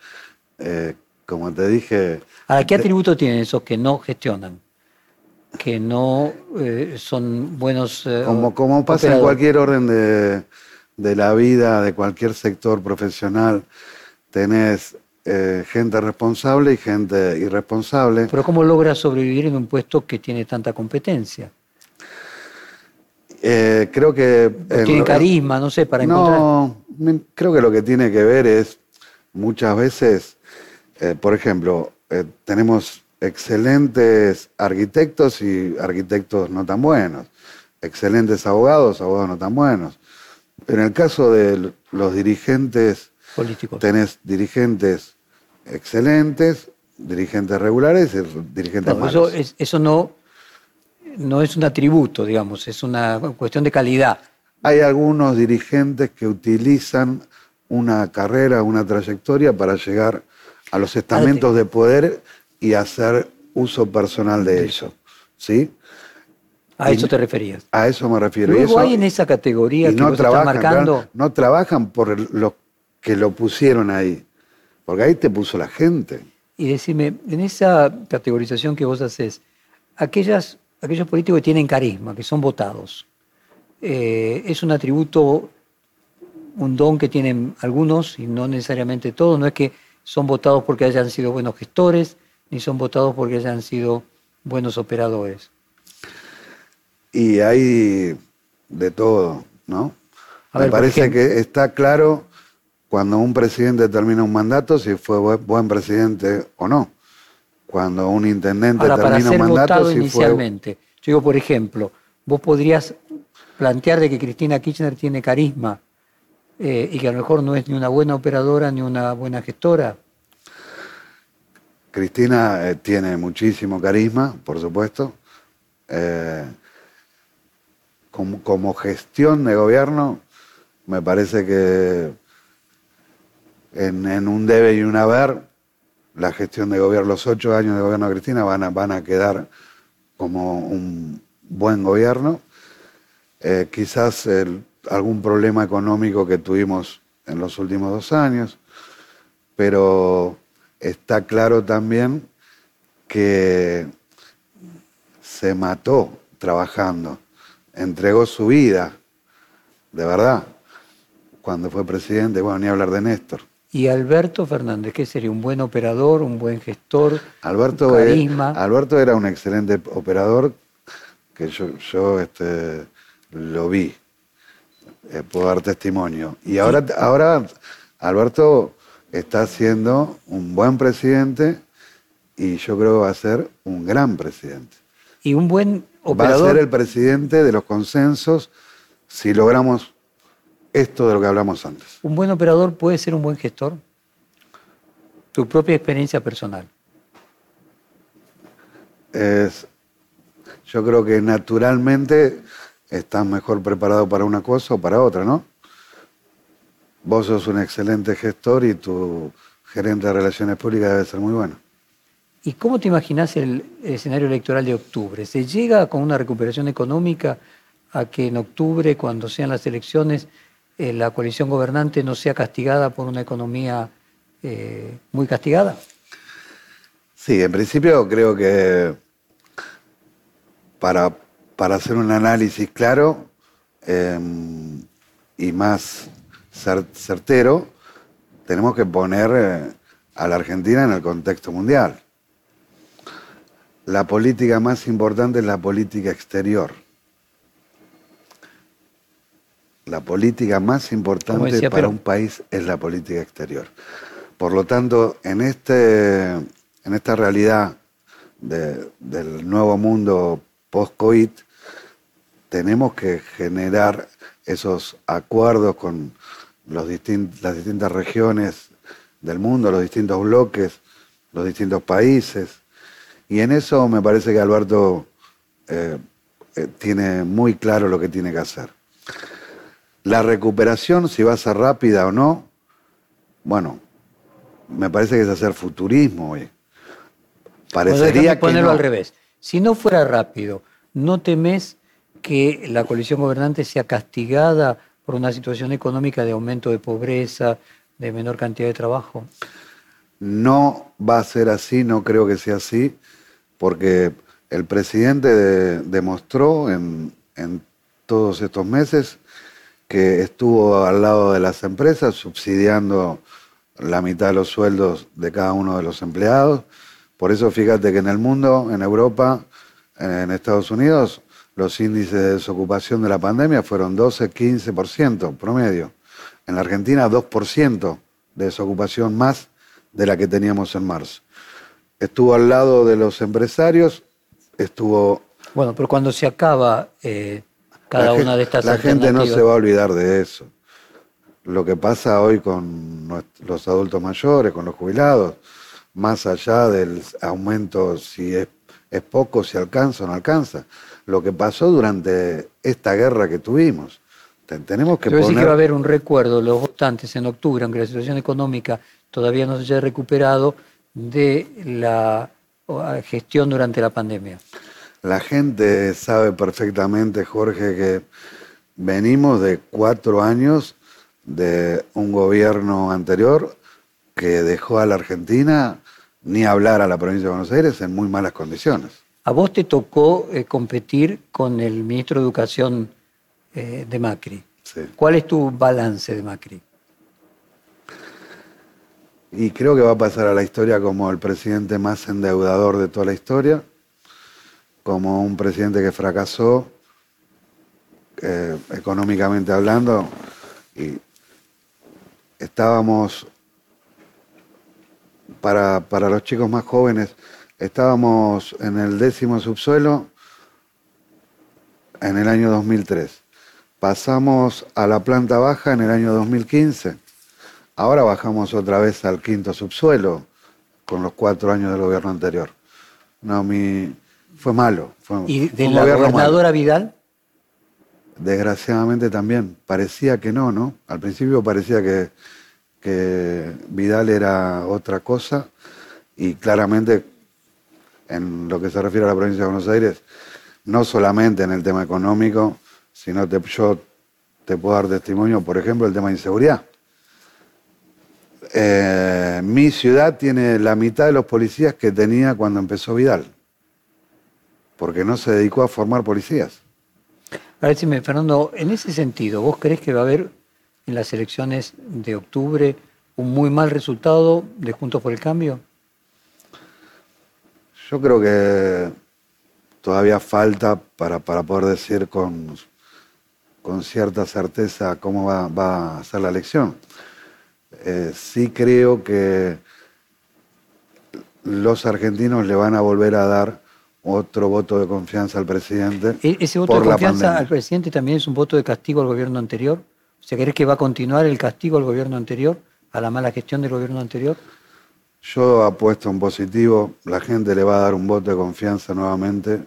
C: eh, como te dije,
B: Ahora, ¿qué atributo tienen esos que no gestionan? Que no eh, son buenos.
C: Como, como pasa en cualquier orden de, de la vida, de cualquier sector profesional, tenés eh, gente responsable y gente irresponsable.
B: Pero ¿cómo logra sobrevivir en un puesto que tiene tanta competencia?
C: Eh, creo que... en
B: tiene carisma, no sé, para encontrar.
C: No, creo que lo que tiene que ver es muchas veces, eh, por ejemplo, tenemos excelentes arquitectos y arquitectos no tan buenos, excelentes abogados, abogados no tan buenos. En el caso de los dirigentes,
B: políticos.
C: tenés dirigentes excelentes, dirigentes regulares y dirigentes
B: eso
C: malos.
B: es- eso no, no es un atributo, digamos, es una cuestión de calidad.
C: Hay algunos dirigentes que utilizan una carrera, una trayectoria para llegar a los estamentos de poder y hacer uso personal de eso. ¿Sí?
B: A
C: Y-
B: eso te referías.
C: A eso me refiero.
B: Luego
C: y eso-
B: hay en esa categoría
C: y
B: que
C: no
B: vos estás
C: trabajan,
B: marcando.
C: claro, no trabajan por los que lo pusieron ahí. Porque ahí te puso la gente.
B: Y decime, en esa categorización que vos haces, aquellas, aquellos políticos que tienen carisma, que son votados, eh, ¿es un atributo, un don que tienen algunos y no necesariamente todos? No es que son votados porque hayan sido buenos gestores, ni son votados porque hayan sido buenos operadores.
C: Y hay de todo, ¿no?
B: A
C: Me
B: ver,
C: parece que está claro cuando un presidente termina un mandato si fue buen, presidente o no. Cuando un intendente
B: Ahora, para
C: termina
B: ser
C: un mandato
B: votado
C: si fue
B: inicialmente, yo digo, por ejemplo, vos podrías plantear de que Cristina Kirchner tiene carisma eh, y que a lo mejor no es ni una buena operadora ni una buena gestora?
C: Cristina eh, tiene muchísimo carisma, por supuesto. Eh, como, como, gestión de gobierno, me parece que en, un debe y un haber, la gestión de gobierno, los ocho años de gobierno de Cristina van a, van a quedar como un buen gobierno. Eh, quizás algún problema económico que tuvimos en los últimos dos años, pero está claro también que se mató trabajando, entregó su vida, de verdad, cuando fue presidente, bueno, ni hablar de Néstor.
B: ¿Y Alberto Fernández, qué sería? ¿Un buen operador, un buen gestor?
C: Alberto, carisma? Alberto era un excelente operador que yo, yo este, lo vi, eh, puedo dar testimonio. Y ahora, ahora Alberto está siendo un buen presidente y yo creo que va a ser un gran presidente.
B: Y un buen operador.
C: Va a ser el presidente de los consensos si logramos esto de lo que hablamos antes.
B: ¿Un buen operador puede ser un buen gestor? Tu propia experiencia personal.
C: Es, yo creo que naturalmente estás mejor preparado para una cosa o para otra, ¿no? Vos sos un excelente gestor y tu gerente de relaciones públicas debe ser muy bueno.
B: ¿Y cómo te imaginas el escenario electoral de octubre? ¿Se llega con una recuperación económica a que en octubre, cuando sean las elecciones, eh, la coalición gobernante no sea castigada por una economía eh, muy castigada?
C: Sí, en principio creo que para, para hacer un análisis claro eh, y más certero, tenemos que poner eh, a la Argentina en el contexto mundial. La política más importante es la política exterior. La política más importante para un país es la política exterior. Por lo tanto, en, este, en esta realidad del nuevo mundo post-COVID, tenemos que generar esos acuerdos con los las distintas regiones del mundo, los distintos bloques, los distintos países. Y en eso me parece que Alberto eh, eh, tiene muy claro lo que tiene que hacer. La recuperación, si va a ser rápida o no, bueno, me parece que es hacer futurismo hoy.
B: Parecería que ponerlo al revés. Si no fuera rápido, ¿no temes que la coalición gobernante sea castigada por una situación económica de aumento de pobreza, de menor cantidad de trabajo?
C: No va a ser así, no creo que sea así, porque el presidente demostró en, todos estos meses que estuvo al lado de las empresas subsidiando la mitad de los sueldos de cada uno de los empleados. Por eso fíjate que en el mundo, en Europa, en Estados Unidos, los índices de desocupación de la pandemia fueron 12-15% promedio. En la Argentina 2% de desocupación más de la que teníamos en marzo. Estuvo al lado de los empresarios, estuvo...
B: Bueno, pero cuando se acaba eh, cada una de estas
C: La gente no se va a olvidar de eso. Lo que pasa hoy con los adultos mayores, con los jubilados, más allá del aumento, si es, es poco, si alcanza o no alcanza lo que pasó durante esta guerra que tuvimos. Tenemos que
B: poner... que va a haber un recuerdo, los votantes en octubre, aunque la situación económica todavía no se haya recuperado, de la gestión durante la pandemia.
C: La gente sabe perfectamente, Jorge, que venimos de cuatro años de un gobierno anterior que dejó a la Argentina ni hablar a la provincia de Buenos Aires en muy malas condiciones.
B: A vos te tocó eh, competir con el ministro de Educación eh, de Macri. ¿Cuál es tu balance de Macri?
C: Y creo que va a pasar a la historia como el presidente más endeudador de toda la historia, como un presidente que fracasó eh, económicamente hablando. Y estábamos, para, para los chicos más jóvenes, Estábamos en el décimo subsuelo en el año 2003. pasamos a la planta baja en el año 2015. Ahora bajamos otra vez al quinto subsuelo con los cuatro años del gobierno anterior. No, mi, fue malo. Fue,
B: ¿Y de la
C: malo.
B: gobernadora Vidal?
C: Desgraciadamente también. Parecía que no, ¿no? Al principio parecía que, que Vidal era otra cosa y claramente en lo que se refiere a la provincia de Buenos Aires, no solamente en el tema económico, sino te- yo te puedo dar testimonio, por ejemplo, el tema de inseguridad. Eh, mi ciudad tiene la mitad de los policías que tenía cuando empezó Vidal, porque no se dedicó a formar policías.
B: A ver, decime, Fernando, en ese sentido, ¿vos crees que va a haber en las elecciones de octubre un muy mal resultado de Juntos por el Cambio?
C: Yo creo que todavía falta para, para poder decir con, con cierta certeza cómo va, va a ser la elección. Eh, sí creo que los argentinos le van a volver a dar otro voto de confianza al presidente.
B: E- ¿Ese voto
C: por
B: de confianza al presidente también es un voto de castigo al gobierno anterior? O sea, ¿crees que va a continuar el castigo al gobierno anterior, a la mala gestión del gobierno anterior?
C: Yo apuesto en positivo, la gente le va a dar un voto de confianza nuevamente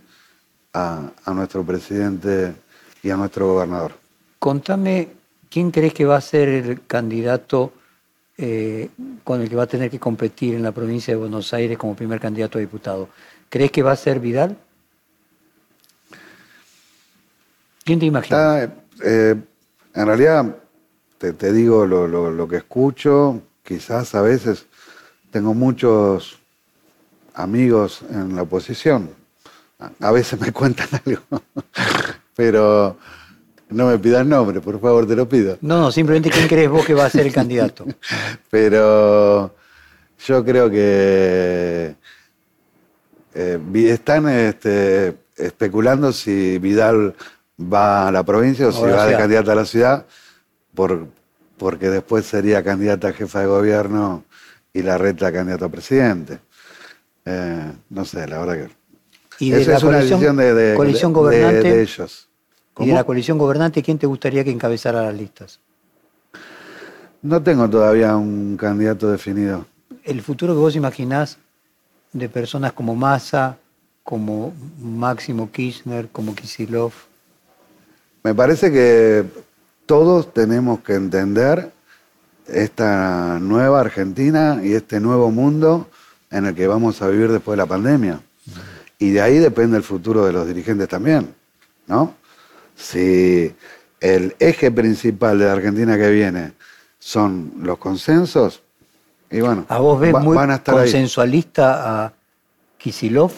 C: a, a nuestro presidente y a nuestro gobernador.
B: Contame, ¿quién crees que va a ser el candidato eh, con el que va a tener que competir en la provincia de Buenos Aires como primer candidato a diputado? ¿Crees que va a ser Vidal? ¿Quién te imagina?
C: Eh, en realidad, te, te digo lo, lo- lo que escucho, quizás a veces tengo muchos amigos en la oposición, a, a veces me [LAUGHS] cuentan algo, pero no me pidas nombre, por favor, te lo pido.
B: No, no, simplemente quién crees vos que va a ser el [LAUGHS] candidato.
C: Pero yo creo que eh, están este, especulando si Vidal va a la provincia o si
B: O
C: va de candidata a la ciudad, por, porque después sería candidata a jefa de gobierno y la reta candidato a presidente. Eh, no sé, la verdad que...
B: Y de
C: Esa
B: la
C: es una decisión de, de-
B: coalición
C: de-
B: gobernante,
C: de ellos.
B: y de la coalición gobernante, ¿quién te gustaría que encabezara las listas?
C: No tengo todavía un candidato definido.
B: El futuro que vos imaginás de personas como Massa, como Máximo Kirchner, como Kisilov,
C: Me parece que todos tenemos que entender esta nueva Argentina y este nuevo mundo en el que vamos a vivir después de la pandemia. Y de ahí depende el futuro de los dirigentes también, ¿no? Si el eje principal de la Argentina que viene son los consensos, y bueno,
B: ¿a vos ves
C: va-
B: muy
C: ahí.
B: consensualista a Kisilov,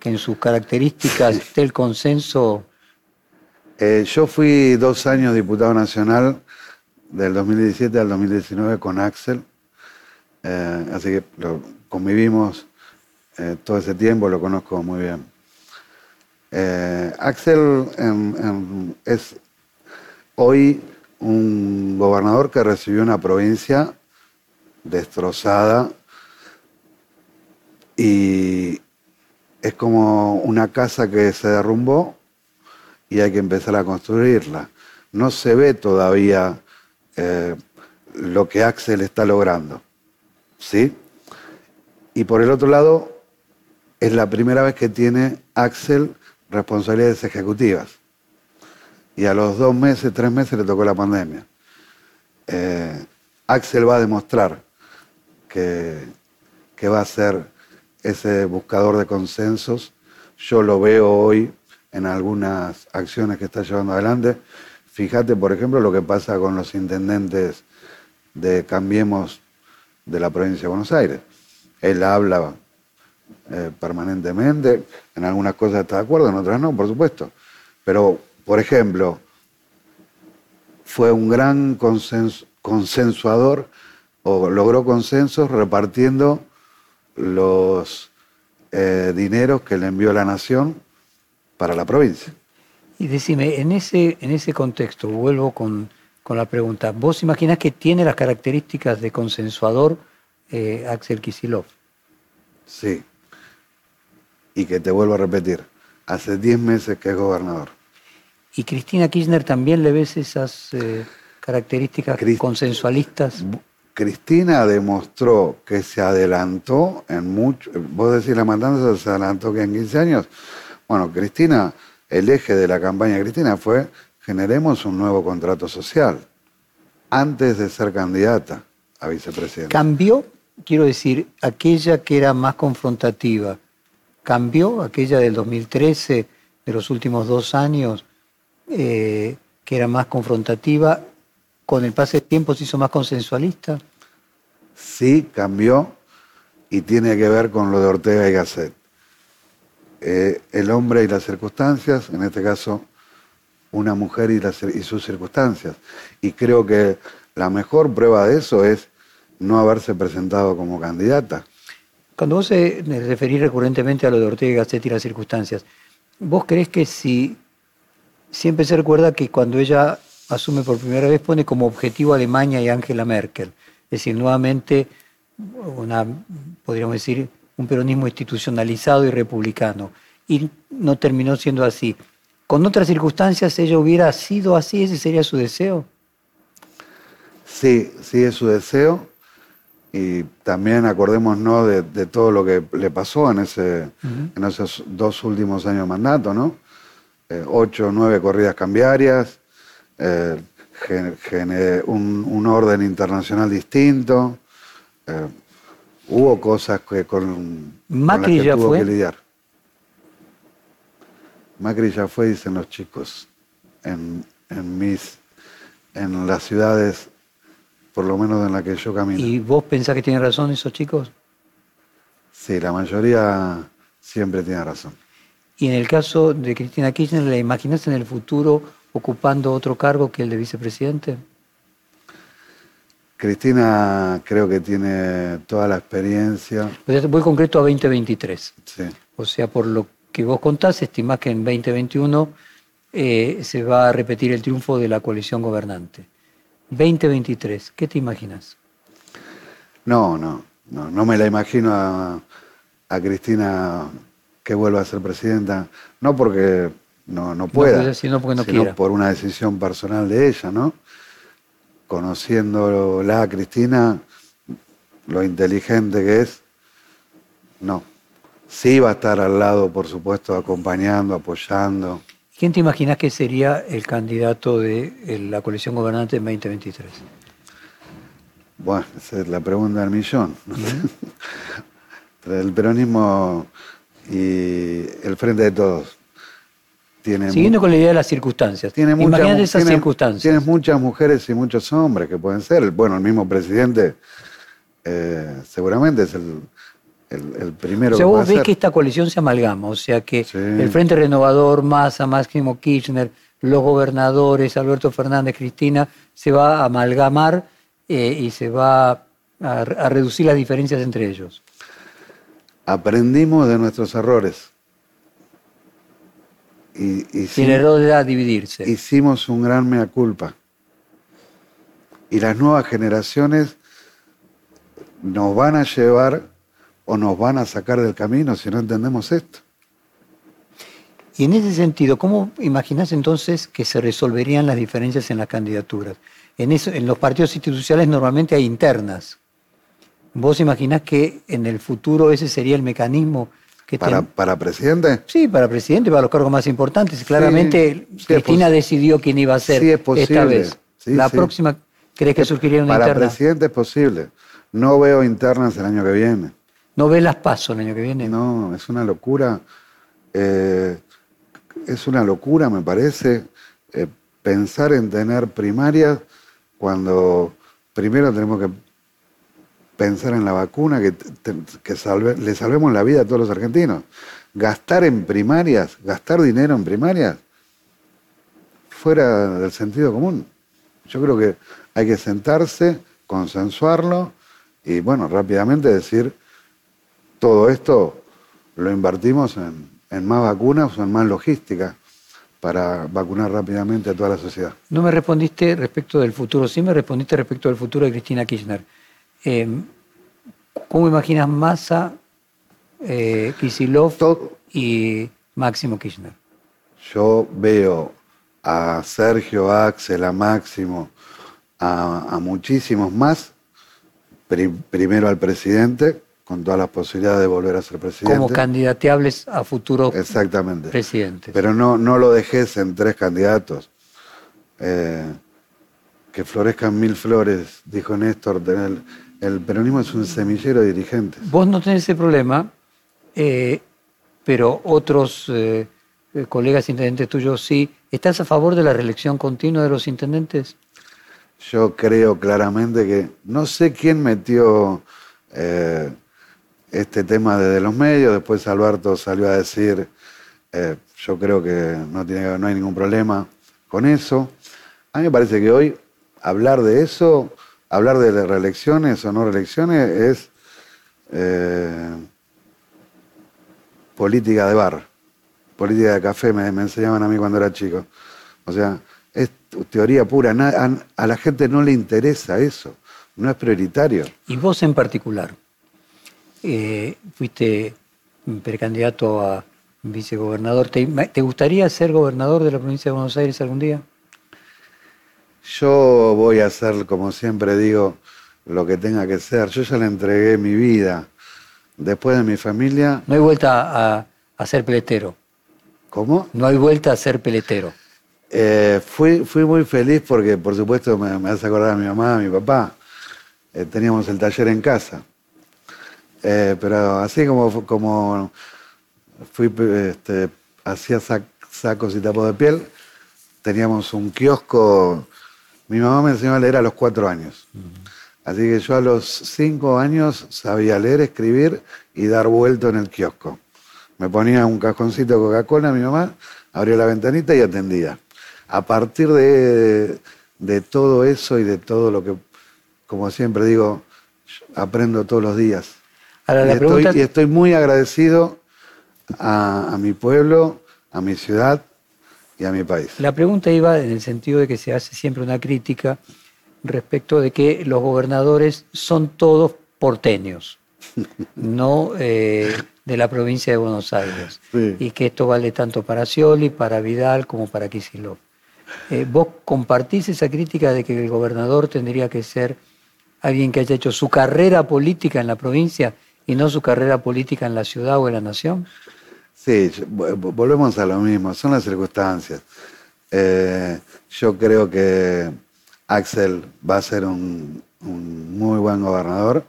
B: que en sus características esté el consenso?
C: Eh, yo fui dos años diputado nacional del 2017 al 2019 con Axel, eh, así que lo convivimos eh, todo ese tiempo, lo conozco muy bien. Axel em, em, es hoy un gobernador que recibió una provincia destrozada y es como una casa que se derrumbó y hay que empezar a construirla. No se ve todavía eh, lo que Axel está logrando. ¿Sí? Y por el otro lado, es la primera vez que tiene Axel responsabilidades ejecutivas. Y a los dos meses, tres meses le tocó la pandemia. Eh, Axel va a demostrar que, va a ser ese buscador de consensos. Yo lo veo hoy en algunas acciones que está llevando adelante. Fíjate, por ejemplo, lo que pasa con los intendentes de Cambiemos de la provincia de Buenos Aires. Él habla eh, permanentemente, en algunas cosas está de acuerdo, en otras no, por supuesto. Pero, por ejemplo, fue un gran consensuador o logró consensos repartiendo los eh, dineros que le envió la nación para la provincia.
B: Y decime, en ese, en ese contexto, vuelvo con, con la pregunta, ¿vos imaginás que tiene las características de consensuador eh, Axel Kisilov?
C: Sí. Y que te vuelvo a repetir, hace 10 meses que es gobernador.
B: ¿Y Cristina Kirchner también le ves esas eh, características
C: Cris-
B: consensualistas?
C: Cristina demostró que se adelantó en mucho. Vos decís la matanza se adelantó que en 15 años. Bueno, Cristina, el eje de la campaña de Cristina fue generemos un nuevo contrato social antes de ser candidata a vicepresidenta.
B: ¿Cambió, quiero decir, aquella que era más confrontativa? ¿Cambió aquella del 2013, de los últimos dos años, eh, que era más confrontativa? ¿Con el pase del tiempo se hizo más consensualista?
C: sí cambió y tiene que ver con lo de Ortega y Gasset. Eh, el hombre y las circunstancias, en este caso una mujer y, las- y sus circunstancias. Y creo que la mejor prueba de eso es no haberse presentado como candidata.
B: Cuando vos eh, me referís recurrentemente a lo de Ortega y Gasset y las circunstancias, ¿vos crees que si siempre se recuerda que cuando ella asume por primera vez pone como objetivo Alemania y Angela Merkel? Es decir, nuevamente una, podríamos decir, un peronismo institucionalizado y republicano. Y no terminó siendo así. Con otras circunstancias ella hubiera sido así, ese sería su deseo.
C: Sí, sí es su deseo. Y también acordémonos de, de todo lo que le pasó en, ese, en esos dos últimos años de mandato, ¿no? Eh, ocho nueve corridas cambiarias, eh, un, un orden internacional distinto. eh, hubo cosas que con, con las
B: Macri
C: que
B: ya
C: tuvo
B: fue.
C: que lidiar. Macri ya fue, dicen los chicos, en, en mis, en las ciudades, por lo menos en la que yo camino.
B: ¿Y vos pensás que tienen razón esos chicos?
C: Sí, la mayoría siempre tiene razón.
B: Y en el caso de Cristina Kirchner, ¿la imaginas en el futuro ocupando otro cargo que el de vicepresidente?
C: Cristina creo que tiene toda la experiencia.
B: Voy concreto a 2023.
C: Sí.
B: O sea, por lo que vos contás, estimás que en 2021 eh, se va a repetir el triunfo de la coalición gobernante. 2023, ¿qué te imaginas?
C: No, no, no, no me la imagino a, a Cristina que vuelva a ser presidenta, no porque no, no pueda,
B: sino porque no
C: sino
B: quiera.
C: por una decisión personal de ella, ¿no? Conociéndola a Cristina, lo inteligente que es, no. Sí va a estar al lado, por supuesto, acompañando, apoyando.
B: ¿Quién te imaginas que sería el candidato de eh, la coalición gobernante en 2023?
C: Bueno, esa es la pregunta del millón. [LAUGHS] el peronismo y el frente de todos. Tiene
B: Siguiendo con la idea de las circunstancias.
C: tiene muchas
B: Imagínate esas
C: tiene-
B: circunstancias.
C: Tienes muchas mujeres y muchos hombres que pueden ser. Bueno, el mismo presidente eh, seguramente es el, el- el primero
B: O sea,
C: que
B: vos ves que esta coalición se amalgama, o sea que
C: Sí.
B: el Frente Renovador, Massa, Máximo Kirchner, los gobernadores, Alberto Fernández, Cristina, se va a amalgamar eh, y se va a, a reducir las diferencias entre ellos.
C: Aprendimos de nuestros errores. Y, y
B: Y dividirse.
C: hicimos un gran mea culpa. Y las nuevas generaciones nos van a llevar o nos van a sacar del camino si no entendemos esto.
B: Y en ese sentido, ¿cómo imaginás entonces que se resolverían las diferencias en las candidaturas? En, eso, en los partidos institucionales normalmente hay internas. ¿Vos imaginás que en el futuro ese sería el mecanismo que
C: Para,
B: ten-
C: para presidente,
B: Sí, para presidente, para los cargos más importantes. Claramente
C: sí
B: Cristina decidió quién iba a ser
C: Sí es posible,
B: esta vez.
C: sí,
B: la próxima, ¿crees que surgiría una
C: para
B: interna?
C: presidente es posible. No veo internas el año que viene.
B: ¿No ves las pasos el año que viene?
C: No, es una locura. Eh, es una locura, me parece, eh, pensar en tener primarias cuando primero tenemos que pensar en la vacuna, que, que le salvemos la vida a todos los argentinos. Gastar en primarias, gastar dinero en primarias, fuera del sentido común. Yo creo que hay que sentarse, consensuarlo y, bueno, rápidamente decir, todo esto lo invertimos en, en más vacunas o en más logística para vacunar rápidamente a toda la sociedad.
B: No me respondiste respecto del futuro, sí me respondiste respecto del futuro de Cristina Kirchner. Eh, ¿Cómo imaginas Massa, eh, y Máximo Kirchner?
C: Yo veo a Sergio, a Axel, a Máximo, a, muchísimos más, primero al presidente, con todas las posibilidades de volver a ser presidente.
B: Como candidateables a futuro
C: Exactamente.
B: presidente.
C: Pero no, no lo dejes en tres candidatos. Eh, que florezcan mil flores, dijo Néstor. El, el, peronismo es un semillero de dirigentes.
B: Vos no tenés ese problema, eh, pero otros eh, colegas intendentes tuyos sí. ¿Estás a favor de la reelección continua de los intendentes?
C: Yo creo claramente que no sé quién metió este tema desde los medios, después Alberto salió a decir, eh, yo creo que no, tiene, no hay ningún problema con eso. A mí me parece que hoy hablar de eso, hablar de reelecciones o no reelecciones es eh, política de bar, política de café, me, enseñaban a mí cuando era chico. O sea, es teoría pura, a la gente no le interesa eso, no es prioritario.
B: ¿Y vos en particular? Eh, fuiste precandidato a vicegobernador. ¿Te, gustaría ser gobernador de la provincia de Buenos Aires algún día?
C: Yo voy a hacer, como siempre digo, lo que tenga que ser. Yo ya le entregué mi vida. Después de mi familia.
B: No hay vuelta a, ser peletero.
C: ¿Cómo?
B: No hay vuelta a ser peletero.
C: Eh, fui, fui muy feliz porque, por supuesto, me, hace acordar a mi mamá, a mi papá. Eh, teníamos el taller en casa. Eh, pero así como, como fui, este, hacía sacos y tapos de piel, teníamos un kiosco. Mi mamá me enseñó a leer a los cuatro años. Así que yo a los cinco años sabía leer, escribir y dar vuelto en el kiosco. Me ponía un cajoncito de Coca-Cola mi mamá, abría la ventanita y atendía. A partir de, de todo eso y de todo lo que, como siempre digo, aprendo todos los días y, estoy, muy agradecido a, mi pueblo, a mi ciudad y a mi país.
B: La pregunta iba en el sentido de que se hace siempre una crítica respecto de que los gobernadores son todos porteños, [LAUGHS] no eh, de la provincia de Buenos Aires. Y que esto vale tanto para Scioli, para Vidal, como para Kicillof. Eh, ¿Vos compartís esa crítica de que el gobernador tendría que ser alguien que haya hecho su carrera política en la provincia y no su carrera política en la ciudad o en la nación?
C: Sí, volvemos a lo mismo, son las circunstancias. Eh, yo creo que Axel va a ser un, muy buen gobernador,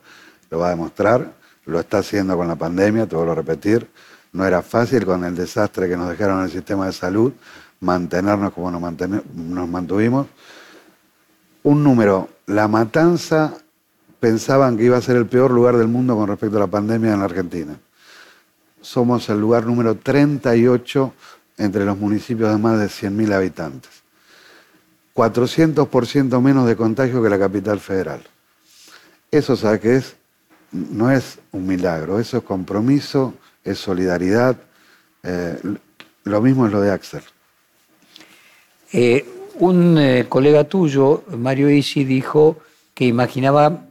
C: lo va a demostrar, lo está haciendo con la pandemia, te vuelvo a repetir. No era fácil con el desastre que nos dejaron en el sistema de salud mantenernos como nos, nos mantuvimos. Un número, la matanza pensaban que iba a ser el peor lugar del mundo con respecto a la pandemia en la Argentina. Somos el lugar número 38 entre los municipios de más de 100.000 habitantes. 400% menos de contagio que la capital federal. Eso, ¿sabe qué es? No es un milagro, eso es compromiso, es solidaridad. Eh, lo mismo es lo de Axel.
B: Eh, un eh, colega tuyo, Mario Isi, dijo que imaginaba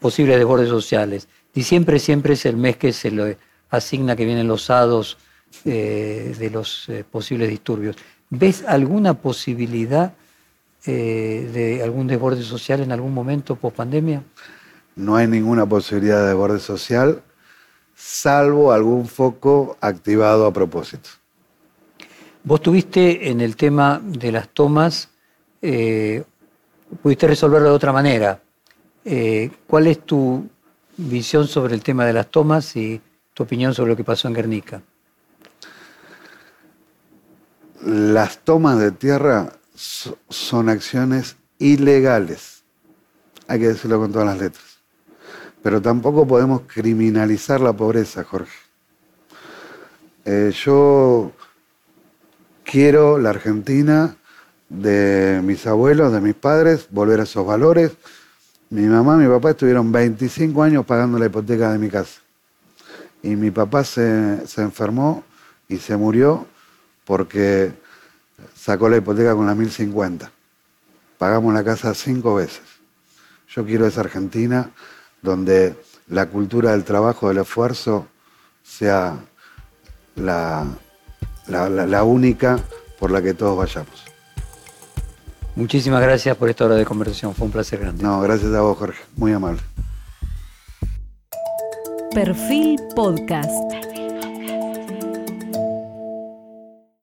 B: posibles desbordes sociales. Diciembre siempre es el mes que se le asigna que vienen los hados eh, de los eh, posibles disturbios. ¿Ves alguna posibilidad eh, de algún desborde social en algún momento post pandemia?
C: No hay ninguna posibilidad de desborde social, salvo algún foco activado a propósito.
B: Vos tuviste en el tema de las tomas, pudiste resolverlo de otra manera. ¿Cuál es tu visión sobre el tema de las tomas y tu opinión sobre lo que pasó en Guernica?
C: Las tomas de tierra son acciones ilegales. Hay que decirlo con todas las letras. Pero tampoco podemos criminalizar la pobreza, Jorge. Eh, yo quiero la Argentina de mis abuelos, de mis padres, volver a esos valores, mi mamá y mi papá estuvieron 25 años pagando la hipoteca de mi casa. Y mi papá se, enfermó y se murió porque sacó la hipoteca con la 1050. Pagamos la casa cinco veces. Yo quiero esa Argentina donde la cultura del trabajo, del esfuerzo, sea la, la única por la que todos vayamos.
B: Muchísimas gracias por esta hora de conversación, fue un placer grande.
C: No, gracias a vos, Jorge, muy amable.
A: Perfil Podcast.